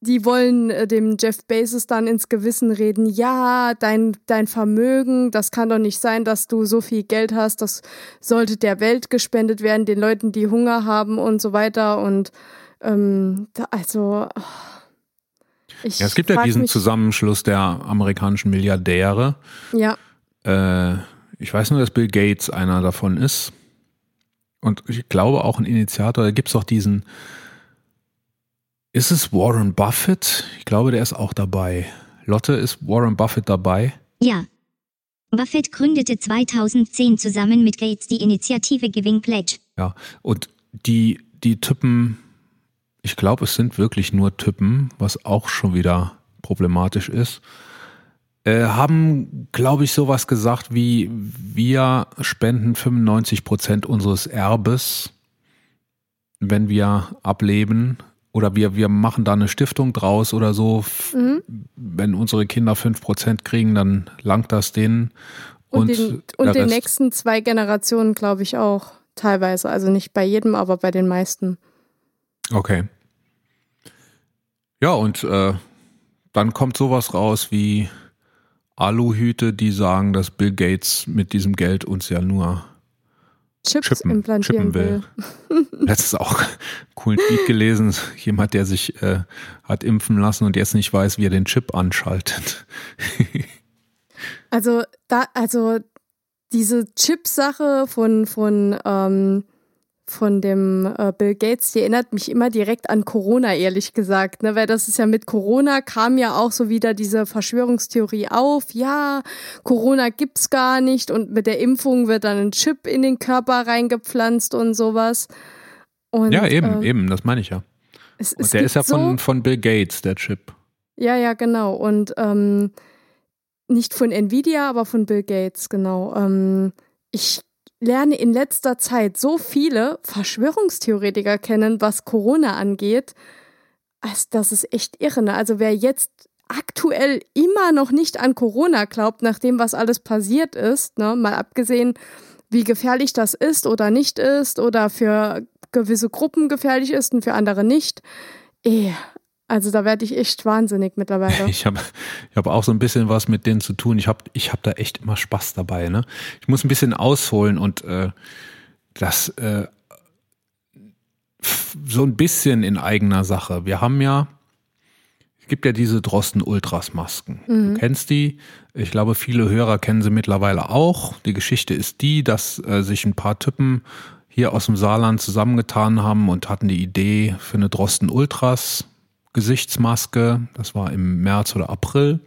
die wollen äh, dem Jeff Bezos dann ins Gewissen reden, ja, dein, dein Vermögen, das kann doch nicht sein, dass du so viel Geld hast, das sollte der Welt gespendet werden, den Leuten, die Hunger haben und so weiter. Und ähm, da, also. Oh, ja, es gibt ja diesen Zusammenschluss der amerikanischen Milliardäre. Ja. Äh, ich weiß nur, dass Bill Gates einer davon ist. Und ich glaube auch ein Initiator. Da gibt es auch diesen ist es Warren Buffett? Ich glaube, der ist auch dabei. Lotte, ist Warren Buffett dabei? Ja. Buffett gründete 2010 zusammen mit Gates die Initiative Giving Pledge. Ja, und die, die Typen, ich glaube, es sind wirklich nur Typen, was auch schon wieder problematisch ist, äh, haben, glaube ich, sowas gesagt wie, wir spenden 95 Prozent unseres Erbes, wenn wir ableben. Oder wir, wir machen da eine Stiftung draus oder so. Mhm. Wenn unsere Kinder 5 Prozent kriegen, dann langt das denen. Und, und den, und den nächsten zwei Generationen, glaube ich, auch teilweise. Also nicht bei jedem, aber bei den meisten. Okay. Ja, und äh, dann kommt sowas raus wie Aluhüte, die sagen, dass Bill Gates mit diesem Geld uns ja nur Chips chippen, implantieren chippen will. will. Letztes auch coolen Tweet gelesen, jemand, der sich äh, hat impfen lassen und jetzt nicht weiß, wie er den Chip anschaltet. also da, also diese Chip-Sache von, von ähm, von dem äh, Bill Gates, die erinnert mich immer direkt an Corona, ehrlich gesagt. Ne? Weil das ist ja mit Corona kam ja auch so wieder diese Verschwörungstheorie auf. Ja, Corona gibt's gar nicht und mit der Impfung wird dann ein Chip in den Körper reingepflanzt und sowas. Und, ja, eben, äh, eben, das meine ich ja. Es, es der ist ja von, so, von Bill Gates, der Chip. Ja, ja, genau. Und ähm, nicht von Nvidia, aber von Bill Gates, genau. Ähm, ich lerne in letzter Zeit so viele Verschwörungstheoretiker kennen, was Corona angeht. Also das ist echt irre. Ne? Also wer jetzt aktuell immer noch nicht an Corona glaubt, nach dem, was alles passiert ist, ne? mal abgesehen, wie gefährlich das ist oder nicht ist oder für gewisse Gruppen gefährlich ist und für andere nicht. Eh, also da werde ich echt wahnsinnig mittlerweile. Ich habe ich hab auch so ein bisschen was mit denen zu tun. Ich habe ich hab da echt immer Spaß dabei. Ne? Ich muss ein bisschen ausholen und äh, das äh, so ein bisschen in eigener Sache. Wir haben ja, es gibt ja diese Drosten Ultras Masken. Mhm. Du kennst die. Ich glaube, viele Hörer kennen sie mittlerweile auch. Die Geschichte ist die, dass äh, sich ein paar Typen hier aus dem Saarland zusammengetan haben und hatten die Idee für eine Drosten Ultras Gesichtsmaske. Das war im März oder April.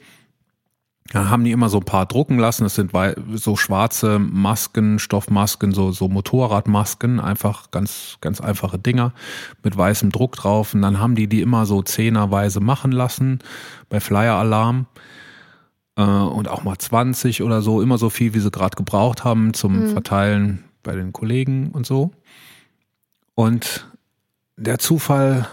Da haben die immer so ein paar drucken lassen. Das sind so schwarze Masken, Stoffmasken, so, so Motorradmasken, einfach ganz, ganz einfache Dinger mit weißem Druck drauf. Und dann haben die die immer so zehnerweise machen lassen bei Flyer Alarm. Äh, und auch mal 20 oder so, immer so viel, wie sie gerade gebraucht haben zum mhm. Verteilen bei den Kollegen und so. Und der Zufall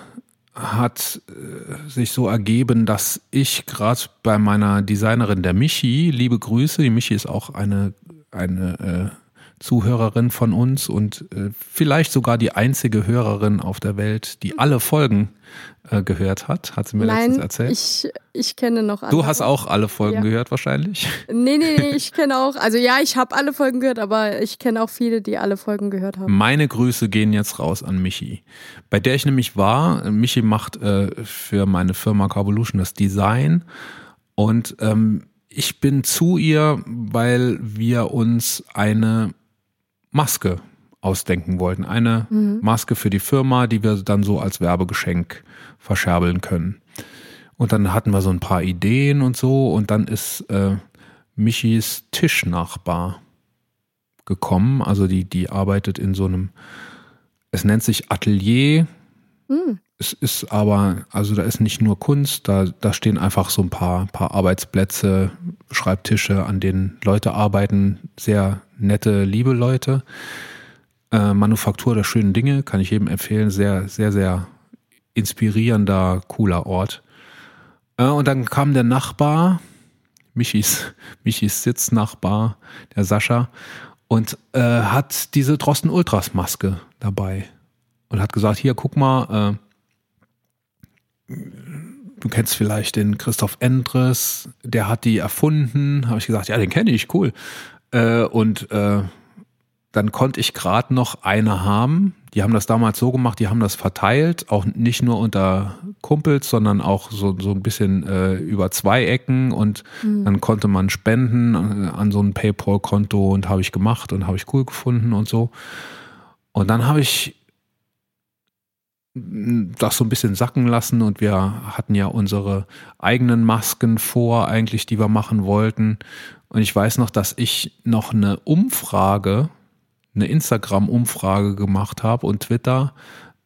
hat äh, sich so ergeben, dass ich gerade bei meiner Designerin, der Michi, liebe Grüße, die Michi ist auch eine, eine äh, Zuhörerin von uns und äh, vielleicht sogar die einzige Hörerin auf der Welt, die alle Folgen äh, gehört hat, hat sie mir Nein, letztens erzählt. Ich, ich kenne noch andere. Du hast auch alle Folgen ja. gehört wahrscheinlich? Nee, nee, nee, ich kenne auch, also ja, ich habe alle Folgen gehört, aber ich kenne auch viele, die alle Folgen gehört haben. Meine Grüße gehen jetzt raus an Michi, bei der ich nämlich war. Michi macht äh, für meine Firma Carvolution das Design und ähm, ich bin zu ihr, weil wir uns eine Maske ausdenken wollten. Eine mhm. Maske für die Firma, die wir dann so als Werbegeschenk verscherbeln können. Und dann hatten wir so ein paar Ideen und so. Und dann ist äh, Michis Tischnachbar gekommen. Also die, die arbeitet in so einem, es nennt sich Atelier. Mhm. Es ist aber, also da ist nicht nur Kunst, da, da stehen einfach so ein paar, paar Arbeitsplätze, Schreibtische, an denen Leute arbeiten, sehr nette, liebe Leute. Äh, Manufaktur der schönen Dinge kann ich jedem empfehlen, sehr, sehr, sehr inspirierender, cooler Ort. Äh, und dann kam der Nachbar, Michis, Michis Sitznachbar, der Sascha, und äh, hat diese Drosten Ultras Maske dabei und hat gesagt, hier guck mal, äh, du kennst vielleicht den Christoph Endres, der hat die erfunden. Habe ich gesagt, ja, den kenne ich, cool. Äh, und äh, dann konnte ich gerade noch eine haben. Die haben das damals so gemacht, die haben das verteilt, auch nicht nur unter Kumpels, sondern auch so, so ein bisschen äh, über zwei Ecken und mhm. dann konnte man spenden äh, an so ein PayPal-Konto und habe ich gemacht und habe ich cool gefunden und so. Und dann habe ich das so ein bisschen sacken lassen und wir hatten ja unsere eigenen Masken vor, eigentlich, die wir machen wollten. Und ich weiß noch, dass ich noch eine Umfrage, eine Instagram-Umfrage gemacht habe und Twitter,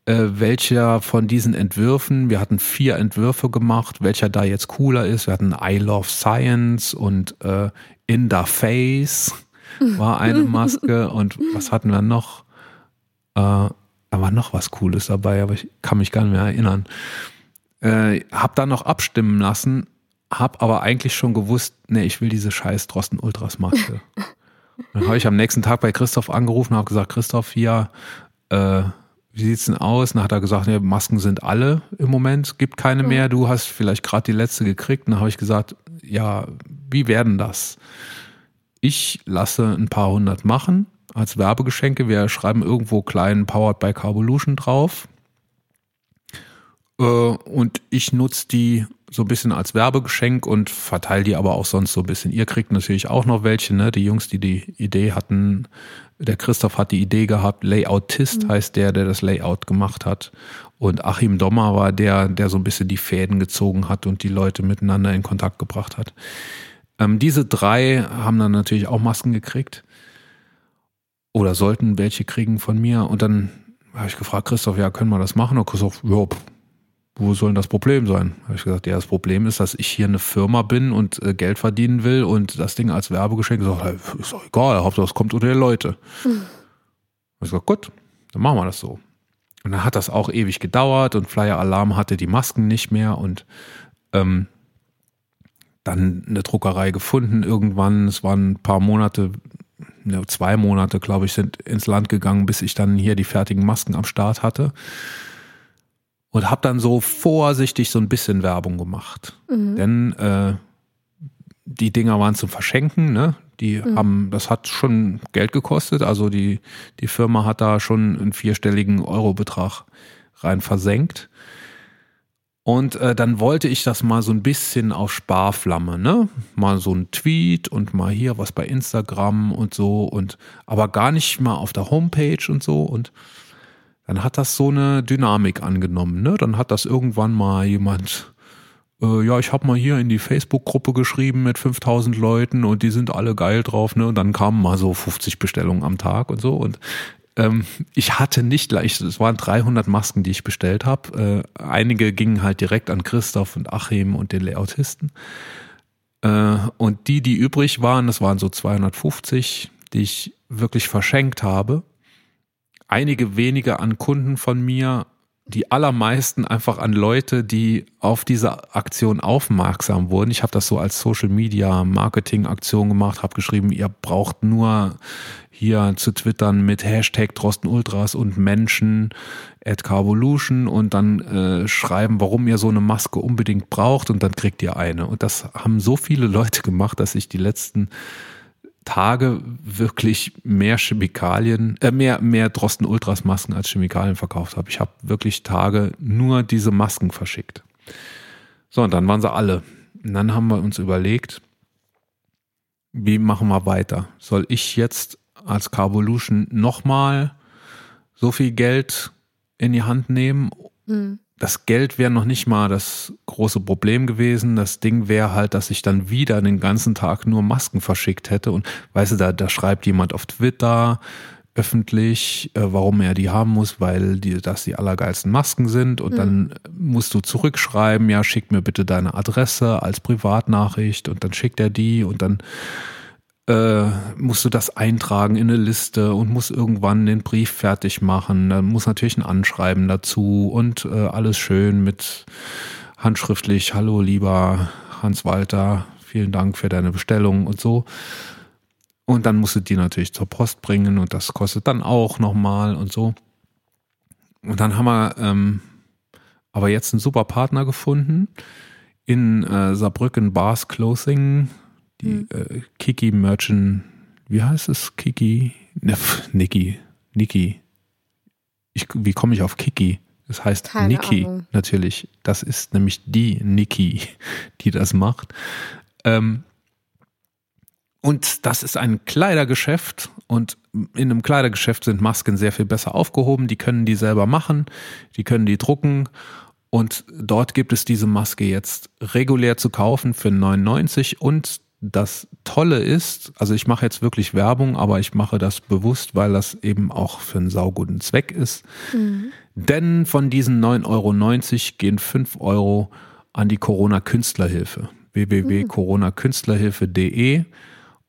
äh, welcher von diesen Entwürfen, wir hatten vier Entwürfe gemacht, welcher da jetzt cooler ist. Wir hatten I Love Science und äh, In the Face war eine Maske und was hatten wir noch? Äh, da war noch was Cooles dabei, aber ich kann mich gar nicht mehr erinnern. Äh, hab dann noch abstimmen lassen, hab aber eigentlich schon gewusst, nee, ich will diese scheiß Drosten Ultras Maske. dann habe ich am nächsten Tag bei Christoph angerufen und habe gesagt, Christoph, hier, äh, wie sieht's denn aus? dann hat er gesagt, nee, Masken sind alle im Moment, gibt keine mehr. Du hast vielleicht gerade die letzte gekriegt. Und dann habe ich gesagt, ja, wie werden das? Ich lasse ein paar hundert machen als Werbegeschenke. Wir schreiben irgendwo kleinen Powered by Carbolution drauf. Äh, und ich nutze die so ein bisschen als Werbegeschenk und verteile die aber auch sonst so ein bisschen. Ihr kriegt natürlich auch noch welche, ne? Die Jungs, die die Idee hatten. Der Christoph hat die Idee gehabt. Layoutist mhm. heißt der, der das Layout gemacht hat. Und Achim Dommer war der, der so ein bisschen die Fäden gezogen hat und die Leute miteinander in Kontakt gebracht hat. Ähm, diese drei haben dann natürlich auch Masken gekriegt. Oder sollten welche kriegen von mir. Und dann habe ich gefragt, Christoph, ja, können wir das machen? Und Christoph, ja, wo soll denn das Problem sein? Habe ich gesagt, ja, das Problem ist, dass ich hier eine Firma bin und äh, Geld verdienen will und das Ding als Werbegeschenk sagt, hey, ist doch egal, Hauptsache es kommt unter die Leute. Mhm. Ich gesagt, gut, dann machen wir das so. Und dann hat das auch ewig gedauert und Flyer Alarm hatte die Masken nicht mehr und ähm, dann eine Druckerei gefunden irgendwann. Es waren ein paar Monate, zwei Monate, glaube ich, sind ins Land gegangen, bis ich dann hier die fertigen Masken am Start hatte und habe dann so vorsichtig so ein bisschen Werbung gemacht. Mhm. Denn äh, die Dinger waren zum Verschenken, ne? Die mhm. haben, das hat schon Geld gekostet. Also die, die Firma hat da schon einen vierstelligen Eurobetrag rein versenkt. Und äh, dann wollte ich das mal so ein bisschen auf Sparflamme, ne? Mal so ein Tweet und mal hier was bei Instagram und so und aber gar nicht mal auf der Homepage und so und dann hat das so eine Dynamik angenommen. Ne? Dann hat das irgendwann mal jemand, äh, ja, ich habe mal hier in die Facebook-Gruppe geschrieben mit 5000 Leuten und die sind alle geil drauf. Ne? Und dann kamen mal so 50 Bestellungen am Tag und so. Und ähm, ich hatte nicht leicht, es waren 300 Masken, die ich bestellt habe. Äh, einige gingen halt direkt an Christoph und Achim und den Layoutisten. Äh, und die, die übrig waren, das waren so 250, die ich wirklich verschenkt habe einige wenige an Kunden von mir, die allermeisten einfach an Leute, die auf diese Aktion aufmerksam wurden. Ich habe das so als Social Media Marketing Aktion gemacht, habe geschrieben, ihr braucht nur hier zu twittern mit Hashtag Drosten Ultras und Menschen at Carvolution und dann äh, schreiben, warum ihr so eine Maske unbedingt braucht und dann kriegt ihr eine. Und das haben so viele Leute gemacht, dass ich die letzten Tage wirklich mehr Chemikalien, äh, mehr, mehr Drosten Ultras Masken als Chemikalien verkauft habe. Ich habe wirklich Tage nur diese Masken verschickt. So, und dann waren sie alle. Und dann haben wir uns überlegt, wie machen wir weiter? Soll ich jetzt als Carbolution nochmal so viel Geld in die Hand nehmen? Mhm das Geld wäre noch nicht mal das große Problem gewesen. Das Ding wäre halt, dass ich dann wieder den ganzen Tag nur Masken verschickt hätte. Und weißt du, da, da schreibt jemand auf Twitter öffentlich, äh, warum er die haben muss, weil die, das die allergeilsten Masken sind. Und mhm. dann musst du zurückschreiben, ja, schick mir bitte deine Adresse als Privatnachricht und dann schickt er die und dann äh, musst du das eintragen in eine Liste und musst irgendwann den Brief fertig machen. Dann muss natürlich ein Anschreiben dazu und äh, alles schön mit handschriftlich. Hallo, lieber Hans-Walter, vielen Dank für deine Bestellung und so. Und dann musst du die natürlich zur Post bringen und das kostet dann auch nochmal und so. Und dann haben wir ähm, aber jetzt einen super Partner gefunden in äh, Saarbrücken Bars Clothing die hm. äh, Kiki Merchant, wie heißt es? Kiki? Ne, Niki. Niki. Ich, wie komme ich auf Kiki? Das heißt Keine Niki Ahnung. natürlich. Das ist nämlich die Niki, die das macht. Ähm, und das ist ein Kleidergeschäft und in einem Kleidergeschäft sind Masken sehr viel besser aufgehoben. Die können die selber machen, die können die drucken und dort gibt es diese Maske jetzt regulär zu kaufen für 99 und das Tolle ist, also ich mache jetzt wirklich Werbung, aber ich mache das bewusst, weil das eben auch für einen sauguten Zweck ist. Mhm. Denn von diesen 9,90 Euro gehen 5 Euro an die Corona-Künstlerhilfe. www.coronakünstlerhilfe.de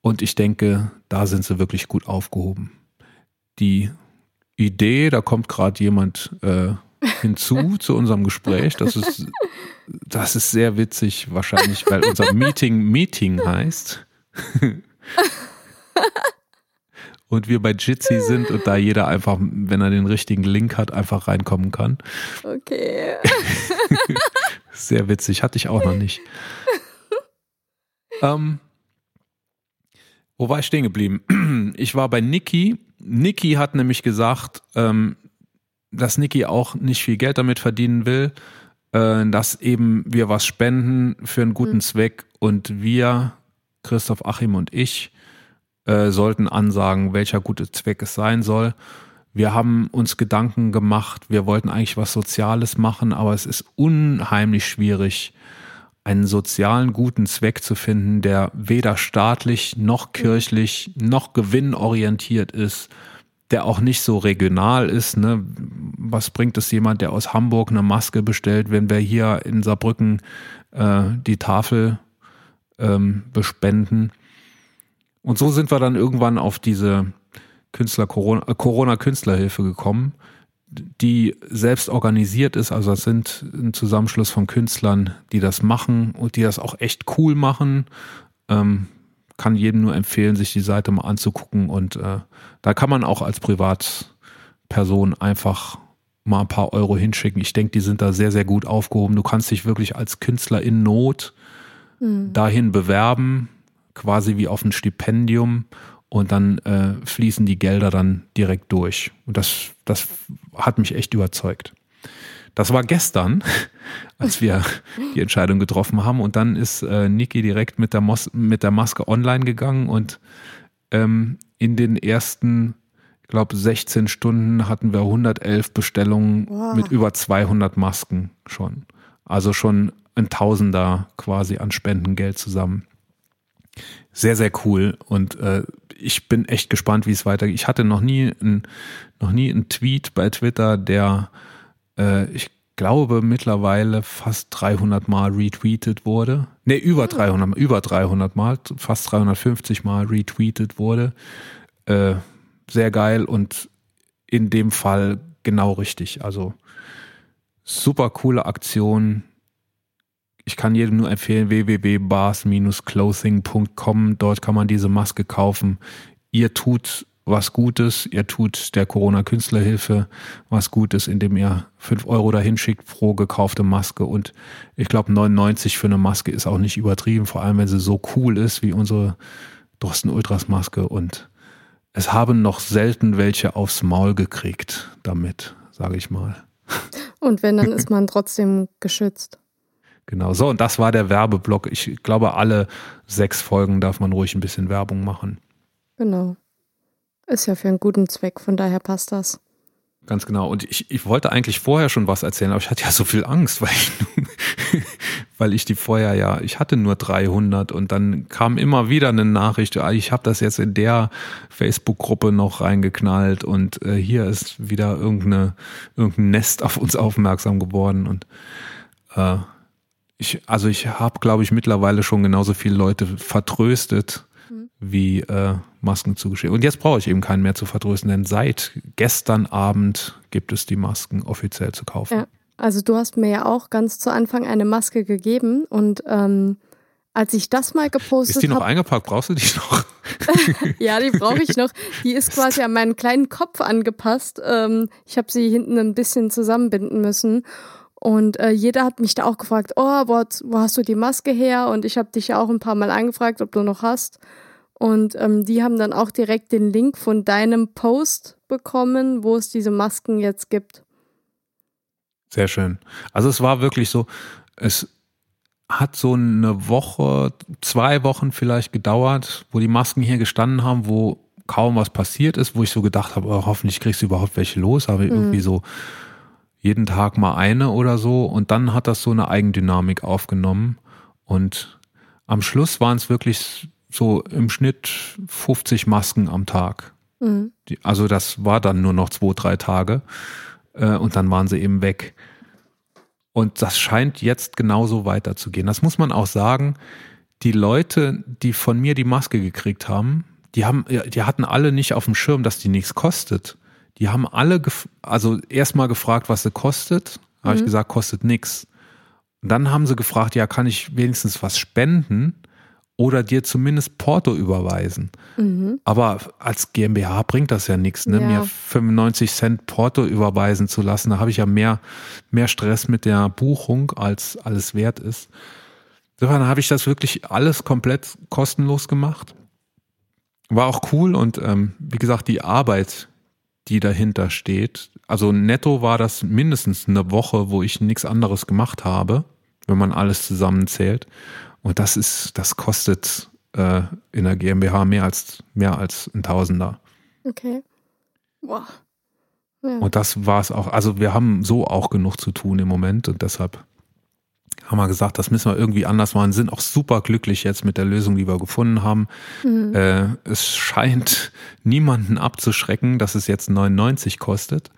und ich denke, da sind sie wirklich gut aufgehoben. Die Idee, da kommt gerade jemand äh, hinzu zu unserem Gespräch. Das ist, das ist sehr witzig, wahrscheinlich, weil unser Meeting Meeting heißt. und wir bei Jitsi sind und da jeder einfach, wenn er den richtigen Link hat, einfach reinkommen kann. Okay. Sehr witzig, hatte ich auch noch nicht. ähm, wo war ich stehen geblieben? Ich war bei Niki. Niki hat nämlich gesagt, ähm, dass Niki auch nicht viel Geld damit verdienen will, äh, dass eben wir was spenden für einen guten mhm. Zweck und wir, Christoph Achim und ich, äh, sollten ansagen, welcher gute Zweck es sein soll. Wir haben uns Gedanken gemacht, wir wollten eigentlich was Soziales machen, aber es ist unheimlich schwierig, einen sozialen guten Zweck zu finden, der weder staatlich noch kirchlich noch gewinnorientiert ist, der auch nicht so regional ist. Ne? Was bringt es jemand, der aus Hamburg eine Maske bestellt, wenn wir hier in Saarbrücken äh, die Tafel ähm, bespenden? Und so sind wir dann irgendwann auf diese Künstler Corona, äh, Corona Künstlerhilfe gekommen, die selbst organisiert ist. Also das sind ein Zusammenschluss von Künstlern, die das machen und die das auch echt cool machen. Ähm, kann jedem nur empfehlen, sich die Seite mal anzugucken und äh, da kann man auch als Privatperson einfach mal ein paar Euro hinschicken. Ich denke, die sind da sehr, sehr gut aufgehoben. Du kannst dich wirklich als Künstler in Not mhm. dahin bewerben, quasi wie auf ein Stipendium und dann äh, fließen die Gelder dann direkt durch. Und das, das hat mich echt überzeugt. Das war gestern, als wir die Entscheidung getroffen haben. Und dann ist äh, Niki direkt mit der, Mos mit der Maske online gegangen und ähm, in den ersten, ich glaube, 16 Stunden hatten wir 111 Bestellungen wow. mit über 200 Masken schon. Also schon ein Tausender quasi an Spendengeld zusammen. Sehr, sehr cool. Und äh, ich bin echt gespannt, wie es weitergeht. Ich hatte noch nie ein, noch nie einen Tweet bei Twitter, der äh, ich glaube mittlerweile fast 300 Mal retweetet wurde. Ne, über 300, über 300 Mal, fast 350 Mal retweetet wurde. Äh, sehr geil und in dem Fall genau richtig. Also super coole Aktion. Ich kann jedem nur empfehlen, www.bars-clothing.com. Dort kann man diese Maske kaufen. Ihr tut was Gutes. Ihr tut der Corona-Künstlerhilfe was Gutes, indem ihr fünf Euro dahin schickt pro gekaufte Maske. Und ich glaube, 99 für eine Maske ist auch nicht übertrieben, vor allem wenn sie so cool ist wie unsere Drosten Ultras Maske. Und es haben noch selten welche aufs Maul gekriegt damit, sage ich mal. Und wenn, dann ist man trotzdem geschützt. Genau, so, und das war der Werbeblock. Ich glaube, alle sechs Folgen darf man ruhig ein bisschen Werbung machen. Genau. Ist ja für einen guten Zweck, von daher passt das. Ganz genau. Und ich, ich wollte eigentlich vorher schon was erzählen, aber ich hatte ja so viel Angst, weil ich, weil ich die vorher ja, ich hatte nur 300 und dann kam immer wieder eine Nachricht, ah, ich habe das jetzt in der Facebook-Gruppe noch reingeknallt und äh, hier ist wieder irgendeine, irgendein Nest auf uns aufmerksam geworden und äh, ich, also ich habe, glaube ich, mittlerweile schon genauso viele Leute vertröstet, wie äh, Masken zugeschickt. Und jetzt brauche ich eben keinen mehr zu vertrösten, denn seit gestern Abend gibt es die Masken offiziell zu kaufen. Ja, also du hast mir ja auch ganz zu Anfang eine Maske gegeben und ähm, als ich das mal gepostet habe. Ist die noch hab, eingepackt? Brauchst du die noch? ja, die brauche ich noch. Die ist quasi an meinen kleinen Kopf angepasst. Ähm, ich habe sie hinten ein bisschen zusammenbinden müssen. Und äh, jeder hat mich da auch gefragt, oh, wo, wo hast du die Maske her? Und ich habe dich ja auch ein paar Mal angefragt, ob du noch hast. Und ähm, die haben dann auch direkt den Link von deinem Post bekommen, wo es diese Masken jetzt gibt. Sehr schön. Also es war wirklich so, es hat so eine Woche, zwei Wochen vielleicht gedauert, wo die Masken hier gestanden haben, wo kaum was passiert ist, wo ich so gedacht habe, oh, hoffentlich kriegst du überhaupt welche los, aber mhm. irgendwie so jeden Tag mal eine oder so und dann hat das so eine Eigendynamik aufgenommen und am Schluss waren es wirklich so im Schnitt 50 Masken am Tag. Mhm. Die, also das war dann nur noch zwei, drei Tage. Äh, und dann waren sie eben weg. Und das scheint jetzt genauso weiterzugehen. Das muss man auch sagen. Die Leute, die von mir die Maske gekriegt haben, die haben, die hatten alle nicht auf dem Schirm, dass die nichts kostet. Die haben alle, also erstmal gefragt, was sie kostet. Habe mhm. ich gesagt, kostet nichts. Und dann haben sie gefragt, ja, kann ich wenigstens was spenden oder dir zumindest Porto überweisen? Mhm. Aber als GmbH bringt das ja nichts, ne? Ja. mir 95 Cent Porto überweisen zu lassen. Da habe ich ja mehr, mehr Stress mit der Buchung, als alles wert ist. Insofern habe ich das wirklich alles komplett kostenlos gemacht. War auch cool und ähm, wie gesagt, die Arbeit, die dahinter steht. Also netto war das mindestens eine Woche, wo ich nichts anderes gemacht habe, wenn man alles zusammenzählt. Und das ist, das kostet äh, in der GmbH mehr als mehr als ein Tausender. Okay. Wow. Ja. Und das war es auch. Also wir haben so auch genug zu tun im Moment und deshalb haben wir gesagt, das müssen wir irgendwie anders machen, sind auch super glücklich jetzt mit der Lösung, die wir gefunden haben. Mhm. Äh, es scheint niemanden abzuschrecken, dass es jetzt 99 kostet.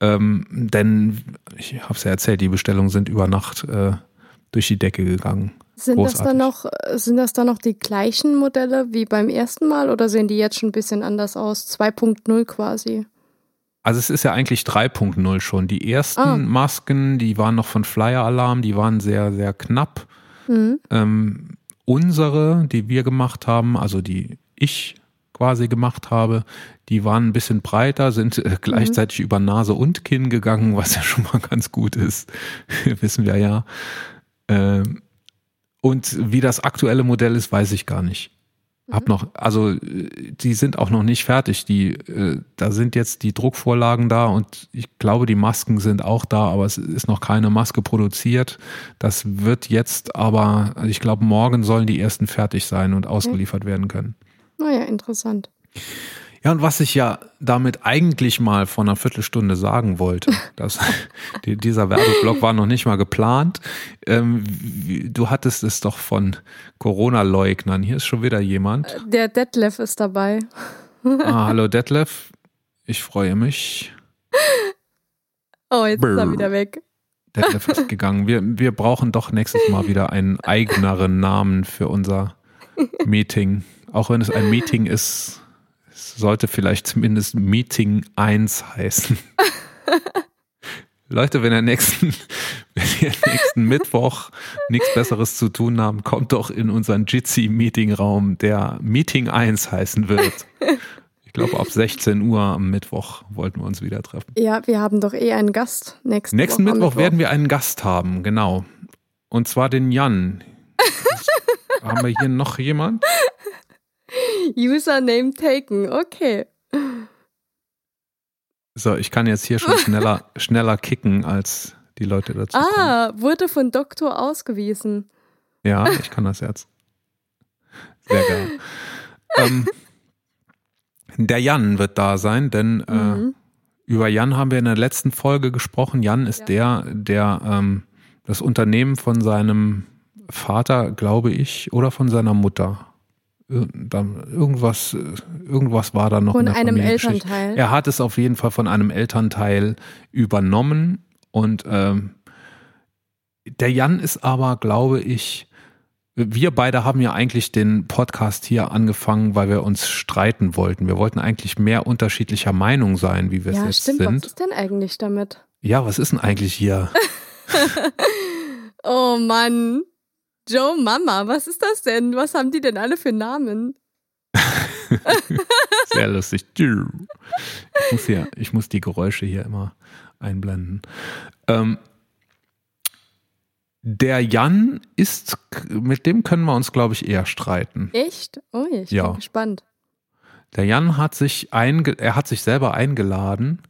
Ähm, denn, ich habe es ja erzählt, die Bestellungen sind über Nacht äh, durch die Decke gegangen. Sind das, dann noch, sind das dann noch die gleichen Modelle wie beim ersten Mal oder sehen die jetzt schon ein bisschen anders aus? 2.0 quasi? Also es ist ja eigentlich 3.0 schon. Die ersten ah. Masken, die waren noch von Flyer Alarm, die waren sehr, sehr knapp. Mhm. Ähm, unsere, die wir gemacht haben, also die ich quasi gemacht habe, die waren ein bisschen breiter, sind äh, gleichzeitig mhm. über Nase und Kinn gegangen, was ja schon mal ganz gut ist, wissen wir ja. Ähm, und wie das aktuelle Modell ist, weiß ich gar nicht. Hab mhm. noch, also die sind auch noch nicht fertig. Die, äh, da sind jetzt die Druckvorlagen da und ich glaube, die Masken sind auch da, aber es ist noch keine Maske produziert. Das wird jetzt aber, ich glaube, morgen sollen die ersten fertig sein und ausgeliefert okay. werden können. Naja, interessant. Ja, und was ich ja damit eigentlich mal vor einer Viertelstunde sagen wollte, dass dieser Werbeblock war noch nicht mal geplant. Ähm, du hattest es doch von Corona-Leugnern. Hier ist schon wieder jemand. Äh, der Detlef ist dabei. ah, hallo Detlef. Ich freue mich. Oh, jetzt Brr. ist er wieder weg. Detlef ist gegangen. Wir, wir brauchen doch nächstes Mal wieder einen eigeneren Namen für unser Meeting. Auch wenn es ein Meeting ist, sollte vielleicht zumindest Meeting 1 heißen. Leute, wenn ihr nächsten, wenn ihr nächsten Mittwoch nichts Besseres zu tun haben, kommt doch in unseren Jitsi Meeting Raum, der Meeting 1 heißen wird. Ich glaube, ab 16 Uhr am Mittwoch wollten wir uns wieder treffen. Ja, wir haben doch eh einen Gast nächsten Nächsten Woche Mittwoch, Mittwoch werden wir einen Gast haben, genau. Und zwar den Jan. haben wir hier noch jemand? Username taken, okay. So, ich kann jetzt hier schon schneller, schneller kicken, als die Leute dazu Ah, kommen. wurde von Doktor ausgewiesen. Ja, ich kann das jetzt. Sehr geil. ähm, der Jan wird da sein, denn äh, mhm. über Jan haben wir in der letzten Folge gesprochen. Jan ist ja. der, der ähm, das Unternehmen von seinem Vater, glaube ich, oder von seiner Mutter irgendwas, irgendwas war da noch. Von einem Elternteil. Er hat es auf jeden Fall von einem Elternteil übernommen und ähm, der Jan ist aber, glaube ich, wir beide haben ja eigentlich den Podcast hier angefangen, weil wir uns streiten wollten. Wir wollten eigentlich mehr unterschiedlicher Meinung sein, wie wir ja, es jetzt stimmt. sind. Was ist denn eigentlich damit? Ja, was ist denn eigentlich hier? oh Mann. Joe Mama, was ist das denn? Was haben die denn alle für Namen? Sehr lustig. Ich muss, hier, ich muss die Geräusche hier immer einblenden. Ähm, der Jan ist, mit dem können wir uns, glaube ich, eher streiten. Echt? Oh, ich ja. bin gespannt. Der Jan hat sich einge er hat sich selber eingeladen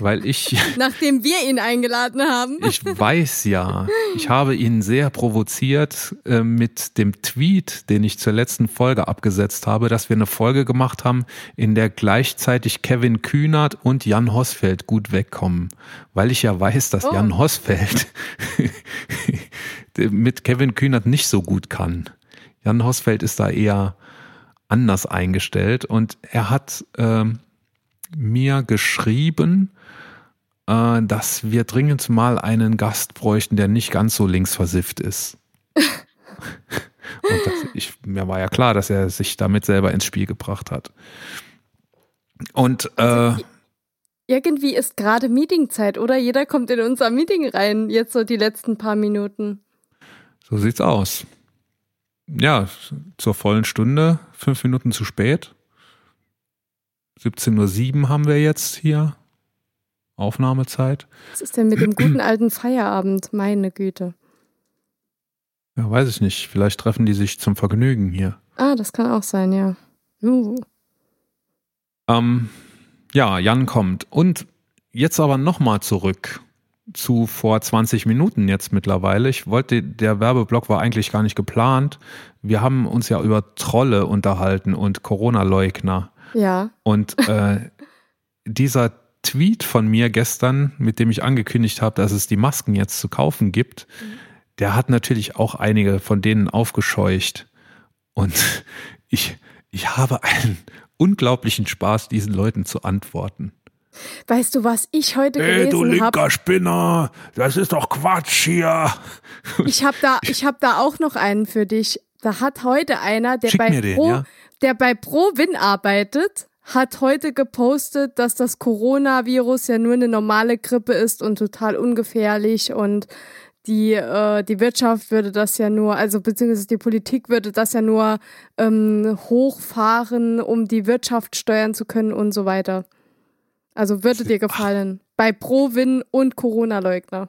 weil ich. Nachdem wir ihn eingeladen haben. ich weiß ja, ich habe ihn sehr provoziert äh, mit dem Tweet, den ich zur letzten Folge abgesetzt habe, dass wir eine Folge gemacht haben, in der gleichzeitig Kevin Kühnert und Jan Hosfeld gut wegkommen. Weil ich ja weiß, dass oh. Jan Hosfeld mit Kevin Kühnert nicht so gut kann. Jan Hosfeld ist da eher anders eingestellt und er hat ähm, mir geschrieben, äh, dass wir dringend mal einen Gast bräuchten, der nicht ganz so linksversifft ist. Und das, ich, mir war ja klar, dass er sich damit selber ins Spiel gebracht hat. Und äh, also, irgendwie ist gerade Meetingzeit, oder? Jeder kommt in unser Meeting rein, jetzt so die letzten paar Minuten. So sieht's aus. Ja, zur vollen Stunde, fünf Minuten zu spät. 17.07 Uhr haben wir jetzt hier. Aufnahmezeit. Was ist denn mit dem guten alten Feierabend? Meine Güte. Ja, weiß ich nicht. Vielleicht treffen die sich zum Vergnügen hier. Ah, das kann auch sein, ja. Uh. Ähm, ja, Jan kommt. Und jetzt aber nochmal zurück zu vor 20 Minuten jetzt mittlerweile. Ich wollte, der Werbeblock war eigentlich gar nicht geplant. Wir haben uns ja über Trolle unterhalten und Corona-Leugner. Ja. Und äh, dieser Tweet von mir gestern, mit dem ich angekündigt habe, dass es die Masken jetzt zu kaufen gibt, mhm der hat natürlich auch einige von denen aufgescheucht. Und ich, ich habe einen unglaublichen Spaß, diesen Leuten zu antworten. Weißt du, was ich heute gelesen habe? Hey, du linker hab? Spinner, das ist doch Quatsch hier. Ich habe da, ich hab da auch noch einen für dich. Da hat heute einer, der bei, den, Pro, ja? der bei ProWin arbeitet, hat heute gepostet, dass das Coronavirus ja nur eine normale Grippe ist und total ungefährlich und die, äh, die Wirtschaft würde das ja nur, also beziehungsweise die Politik würde das ja nur ähm, hochfahren, um die Wirtschaft steuern zu können und so weiter. Also würde dir gefallen. Bei Pro-Win und Corona-Leugner.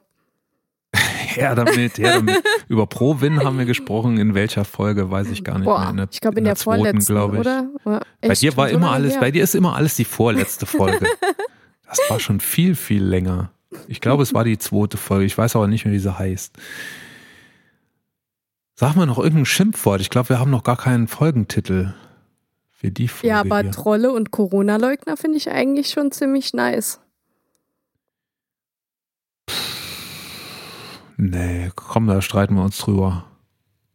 Her damit, her damit. Über Pro-Win haben wir gesprochen. In welcher Folge, weiß ich gar nicht Boah, mehr. Der, ich glaube in, in der, der zweiten, vorletzten, ich. oder? oder? Bei dir war immer alles, her. bei dir ist immer alles die vorletzte Folge. das war schon viel, viel länger. Ich glaube, es war die zweite Folge. Ich weiß aber nicht mehr, wie sie heißt. Sag mal noch irgendein Schimpfwort. Ich glaube, wir haben noch gar keinen Folgentitel für die Folge. Ja, aber hier. Trolle und Corona-Leugner finde ich eigentlich schon ziemlich nice. Nee, komm, da streiten wir uns drüber.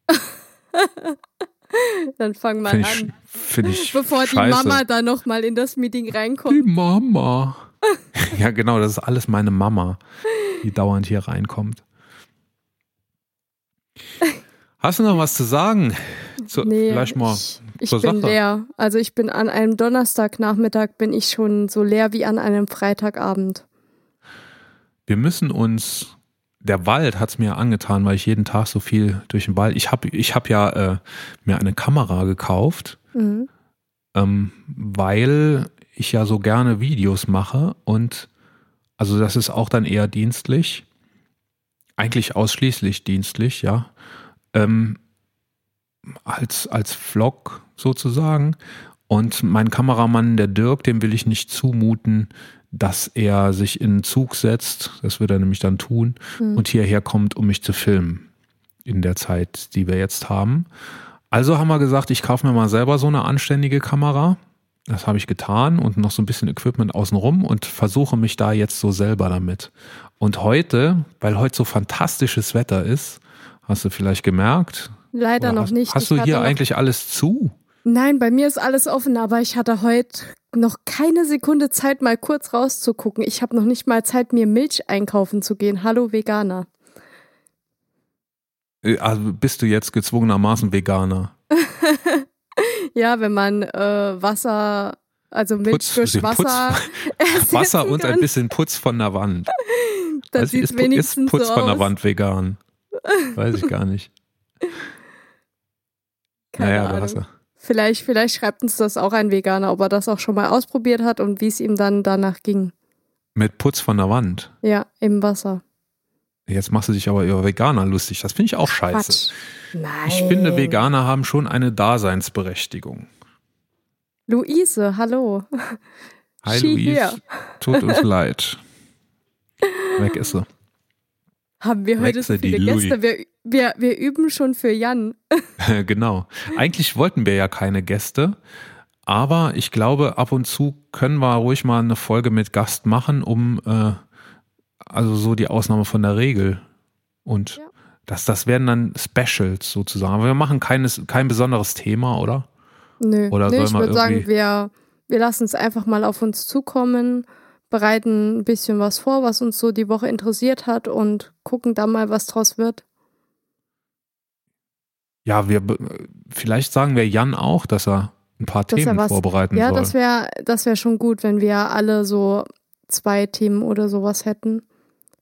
Dann fangen wir find an. Finde ich. Bevor scheiße. die Mama da nochmal in das Meeting reinkommt. Die Mama. ja, genau, das ist alles meine Mama, die dauernd hier reinkommt. Hast du noch was zu sagen? Zu, nee, vielleicht mal ich, ich bin Sache. leer. Also ich bin an einem Donnerstagnachmittag bin ich schon so leer wie an einem Freitagabend. Wir müssen uns der Wald hat es mir angetan, weil ich jeden Tag so viel durch den Wald. Ich habe ich hab ja äh, mir eine Kamera gekauft, mhm. ähm, weil ich ja so gerne Videos mache und also das ist auch dann eher dienstlich, eigentlich ausschließlich dienstlich, ja, ähm, als, als Vlog sozusagen. Und mein Kameramann, der Dirk, dem will ich nicht zumuten, dass er sich in einen Zug setzt, das wird er nämlich dann tun, mhm. und hierher kommt, um mich zu filmen in der Zeit, die wir jetzt haben. Also haben wir gesagt, ich kaufe mir mal selber so eine anständige Kamera das habe ich getan und noch so ein bisschen Equipment außenrum und versuche mich da jetzt so selber damit. Und heute, weil heute so fantastisches Wetter ist, hast du vielleicht gemerkt? Leider noch hast, nicht. Hast ich du hier eigentlich alles zu? Nein, bei mir ist alles offen, aber ich hatte heute noch keine Sekunde Zeit, mal kurz rauszugucken. Ich habe noch nicht mal Zeit, mir Milch einkaufen zu gehen. Hallo Veganer. Äh, also bist du jetzt gezwungenermaßen Veganer? Ja, wenn man äh, Wasser, also Milch Putz, durch Wasser. Putz, Wasser und kann. ein bisschen Putz von der Wand. Das also sieht ist, wenigstens ist Putz so von der aus. Wand vegan? Weiß ich gar nicht. Keine naja, Ahnung. Wasser. Vielleicht, vielleicht schreibt uns das auch ein Veganer, ob er das auch schon mal ausprobiert hat und wie es ihm dann danach ging. Mit Putz von der Wand? Ja, im Wasser. Jetzt machst du dich aber über Veganer lustig. Das finde ich auch scheiße. Quatsch. Nein. Ich finde, Veganer haben schon eine Daseinsberechtigung. Luise, hallo. Hi She Luise, here. tut uns leid. Weg ist sie. Haben wir heute so viele Gäste? Wir, wir, wir üben schon für Jan. genau. Eigentlich wollten wir ja keine Gäste, aber ich glaube, ab und zu können wir ruhig mal eine Folge mit Gast machen, um äh, also so die Ausnahme von der Regel. Und ja. das, das werden dann Specials sozusagen. Aber wir machen keines, kein besonderes Thema, oder? Nö, oder nee, ich würde sagen, wir, wir lassen es einfach mal auf uns zukommen. Bereiten ein bisschen was vor, was uns so die Woche interessiert hat und gucken dann mal, was draus wird. Ja, wir vielleicht sagen wir Jan auch, dass er ein paar dass Themen was, vorbereiten ja, soll. Ja, das wäre das wäre schon gut, wenn wir alle so zwei Themen oder sowas hätten,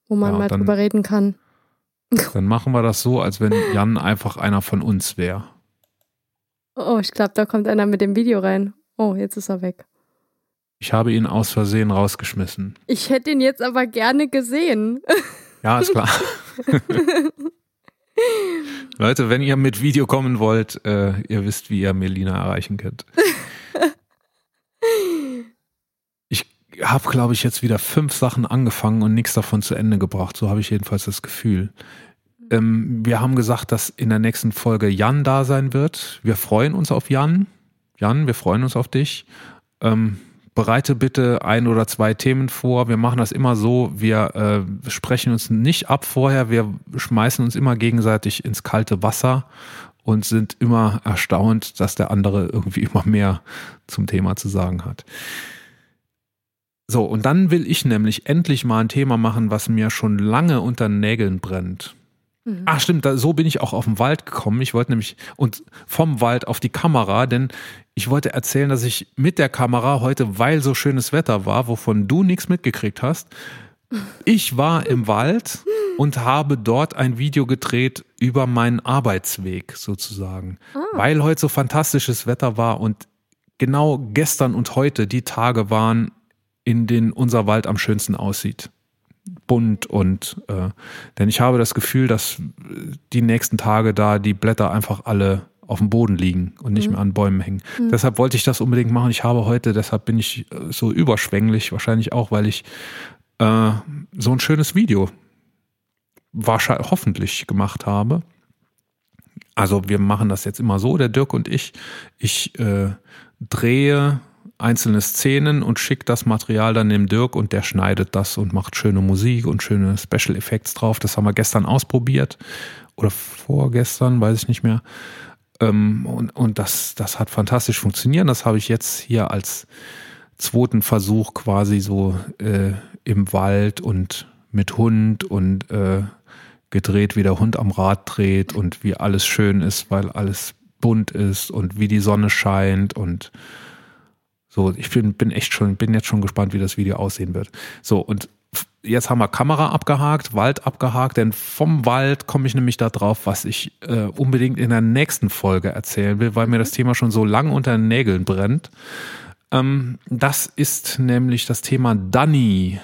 wo man ja, mal dann, drüber reden kann. Dann machen wir das so, als wenn Jan einfach einer von uns wäre. Oh, ich glaube, da kommt einer mit dem Video rein. Oh, jetzt ist er weg. Ich habe ihn aus Versehen rausgeschmissen. Ich hätte ihn jetzt aber gerne gesehen. Ja, ist klar. Leute, wenn ihr mit Video kommen wollt, äh, ihr wisst, wie ihr Melina erreichen könnt. Ich habe, glaube ich, jetzt wieder fünf Sachen angefangen und nichts davon zu Ende gebracht. So habe ich jedenfalls das Gefühl. Ähm, wir haben gesagt, dass in der nächsten Folge Jan da sein wird. Wir freuen uns auf Jan. Jan, wir freuen uns auf dich. Ähm, bereite bitte ein oder zwei Themen vor. Wir machen das immer so, wir äh, sprechen uns nicht ab vorher, wir schmeißen uns immer gegenseitig ins kalte Wasser und sind immer erstaunt, dass der andere irgendwie immer mehr zum Thema zu sagen hat. So, und dann will ich nämlich endlich mal ein Thema machen, was mir schon lange unter Nägeln brennt. Mhm. Ah, stimmt, da, so bin ich auch auf den Wald gekommen. Ich wollte nämlich und vom Wald auf die Kamera, denn ich wollte erzählen, dass ich mit der Kamera heute, weil so schönes Wetter war, wovon du nichts mitgekriegt hast, ich war im Wald und habe dort ein Video gedreht über meinen Arbeitsweg sozusagen, ah. weil heute so fantastisches Wetter war und genau gestern und heute die Tage waren, in denen unser Wald am schönsten aussieht bunt und äh, denn ich habe das Gefühl, dass die nächsten Tage da die Blätter einfach alle auf dem Boden liegen und nicht mhm. mehr an Bäumen hängen. Mhm. Deshalb wollte ich das unbedingt machen. Ich habe heute, deshalb bin ich äh, so überschwänglich, wahrscheinlich auch, weil ich äh, so ein schönes Video wahrscheinlich hoffentlich gemacht habe. Also wir machen das jetzt immer so, der Dirk und ich. Ich äh, drehe einzelne Szenen und schickt das Material dann dem Dirk und der schneidet das und macht schöne Musik und schöne Special Effects drauf. Das haben wir gestern ausprobiert oder vorgestern, weiß ich nicht mehr. Ähm, und und das, das hat fantastisch funktioniert. Das habe ich jetzt hier als zweiten Versuch quasi so äh, im Wald und mit Hund und äh, gedreht, wie der Hund am Rad dreht und wie alles schön ist, weil alles bunt ist und wie die Sonne scheint und so, ich bin, bin echt schon, bin jetzt schon gespannt, wie das Video aussehen wird. So, und jetzt haben wir Kamera abgehakt, Wald abgehakt, denn vom Wald komme ich nämlich da drauf, was ich äh, unbedingt in der nächsten Folge erzählen will, weil mir das Thema schon so lang unter den Nägeln brennt. Ähm, das ist nämlich das Thema Danny.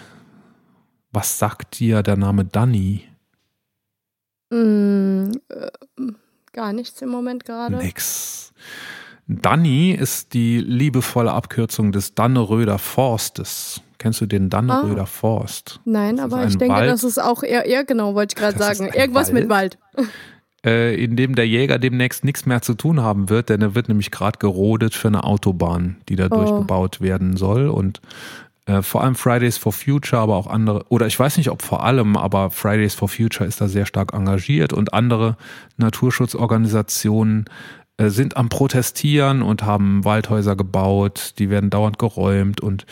Was sagt dir der Name Danny? Mm, äh, gar nichts im Moment gerade. Nix. Danny ist die liebevolle Abkürzung des Danneröder Forstes. Kennst du den Danneröder ah. Forst? Nein, aber ich denke, Wald. das ist auch eher, eher genau, wollte ich gerade sagen. Irgendwas Wald. mit Wald. Äh, in dem der Jäger demnächst nichts mehr zu tun haben wird, denn er wird nämlich gerade gerodet für eine Autobahn, die da oh. durchgebaut werden soll. Und äh, vor allem Fridays for Future, aber auch andere, oder ich weiß nicht, ob vor allem, aber Fridays for Future ist da sehr stark engagiert und andere Naturschutzorganisationen sind am Protestieren und haben Waldhäuser gebaut, die werden dauernd geräumt und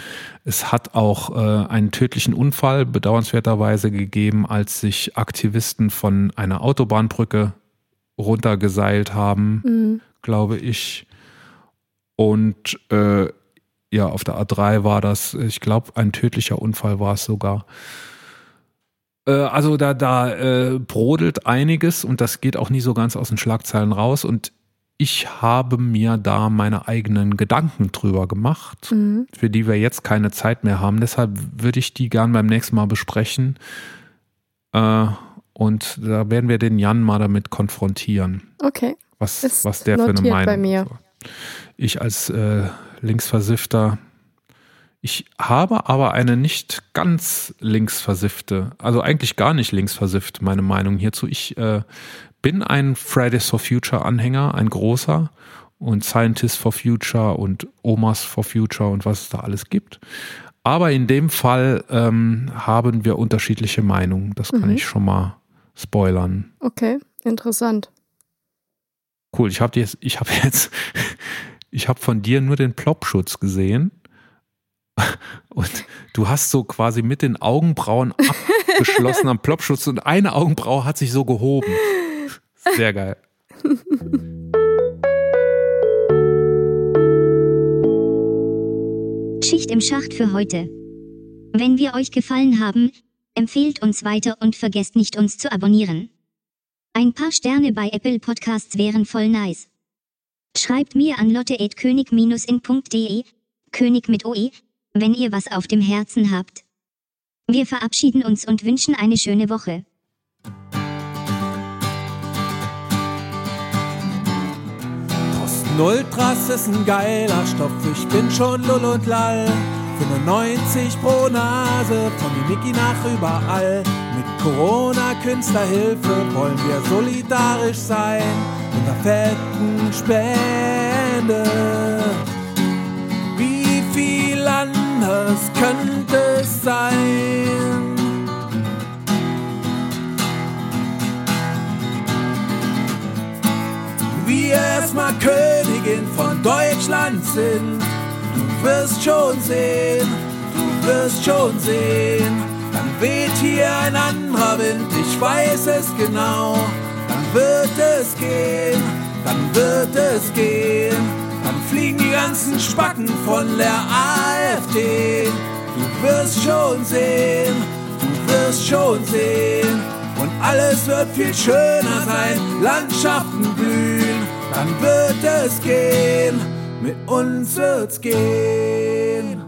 es hat auch äh, einen tödlichen Unfall bedauernswerterweise gegeben, als sich Aktivisten von einer Autobahnbrücke runtergeseilt haben, mhm. glaube ich. Und äh, ja, auf der A3 war das, ich glaube, ein tödlicher Unfall war es sogar. Äh, also da, da äh, brodelt einiges und das geht auch nie so ganz aus den Schlagzeilen raus. Und ich habe mir da meine eigenen Gedanken drüber gemacht, mhm. für die wir jetzt keine Zeit mehr haben. Deshalb würde ich die gern beim nächsten Mal besprechen. Äh, und da werden wir den Jan mal damit konfrontieren. Okay. Was, was der für eine Meinung bei mir. Ich als äh, linksversiffter, ich habe aber eine nicht ganz linksversiffte, also eigentlich gar nicht linksversifft, meine Meinung hierzu. Ich äh, bin ein Fridays for Future Anhänger, ein großer und Scientists for Future und Omas for Future und was es da alles gibt. Aber in dem Fall ähm, haben wir unterschiedliche Meinungen. Das kann mhm. ich schon mal spoilern. Okay, interessant. Cool, ich habe jetzt, ich habe jetzt, ich habe von dir nur den Plopschutz gesehen. Und du hast so quasi mit den Augenbrauen abgeschlossen am Plopschutz und eine Augenbraue hat sich so gehoben. Sehr geil. Schicht im Schacht für heute. Wenn wir euch gefallen haben, empfehlt uns weiter und vergesst nicht uns zu abonnieren. Ein paar Sterne bei Apple Podcasts wären voll nice. Schreibt mir an lotte.könig-in.de, König mit OE, wenn ihr was auf dem Herzen habt. Wir verabschieden uns und wünschen eine schöne Woche. Ultras ist ein geiler Stoff, ich bin schon lull und lall. Für ne 90 pro Nase, von die Niki nach überall. Mit Corona-Künstlerhilfe wollen wir solidarisch sein. Unter fetten Spende. Wie viel anders könnte es sein? Wir erstmal Königin von Deutschland sind. Du wirst schon sehen, du wirst schon sehen. Dann weht hier ein anderer Wind, ich weiß es genau. Dann wird es gehen, dann wird es gehen. Dann fliegen die ganzen Spacken von der AfD. Du wirst schon sehen, du wirst schon sehen. Und alles wird viel schöner sein, Landschaften blühen, dann wird es gehen, mit uns wird's gehen.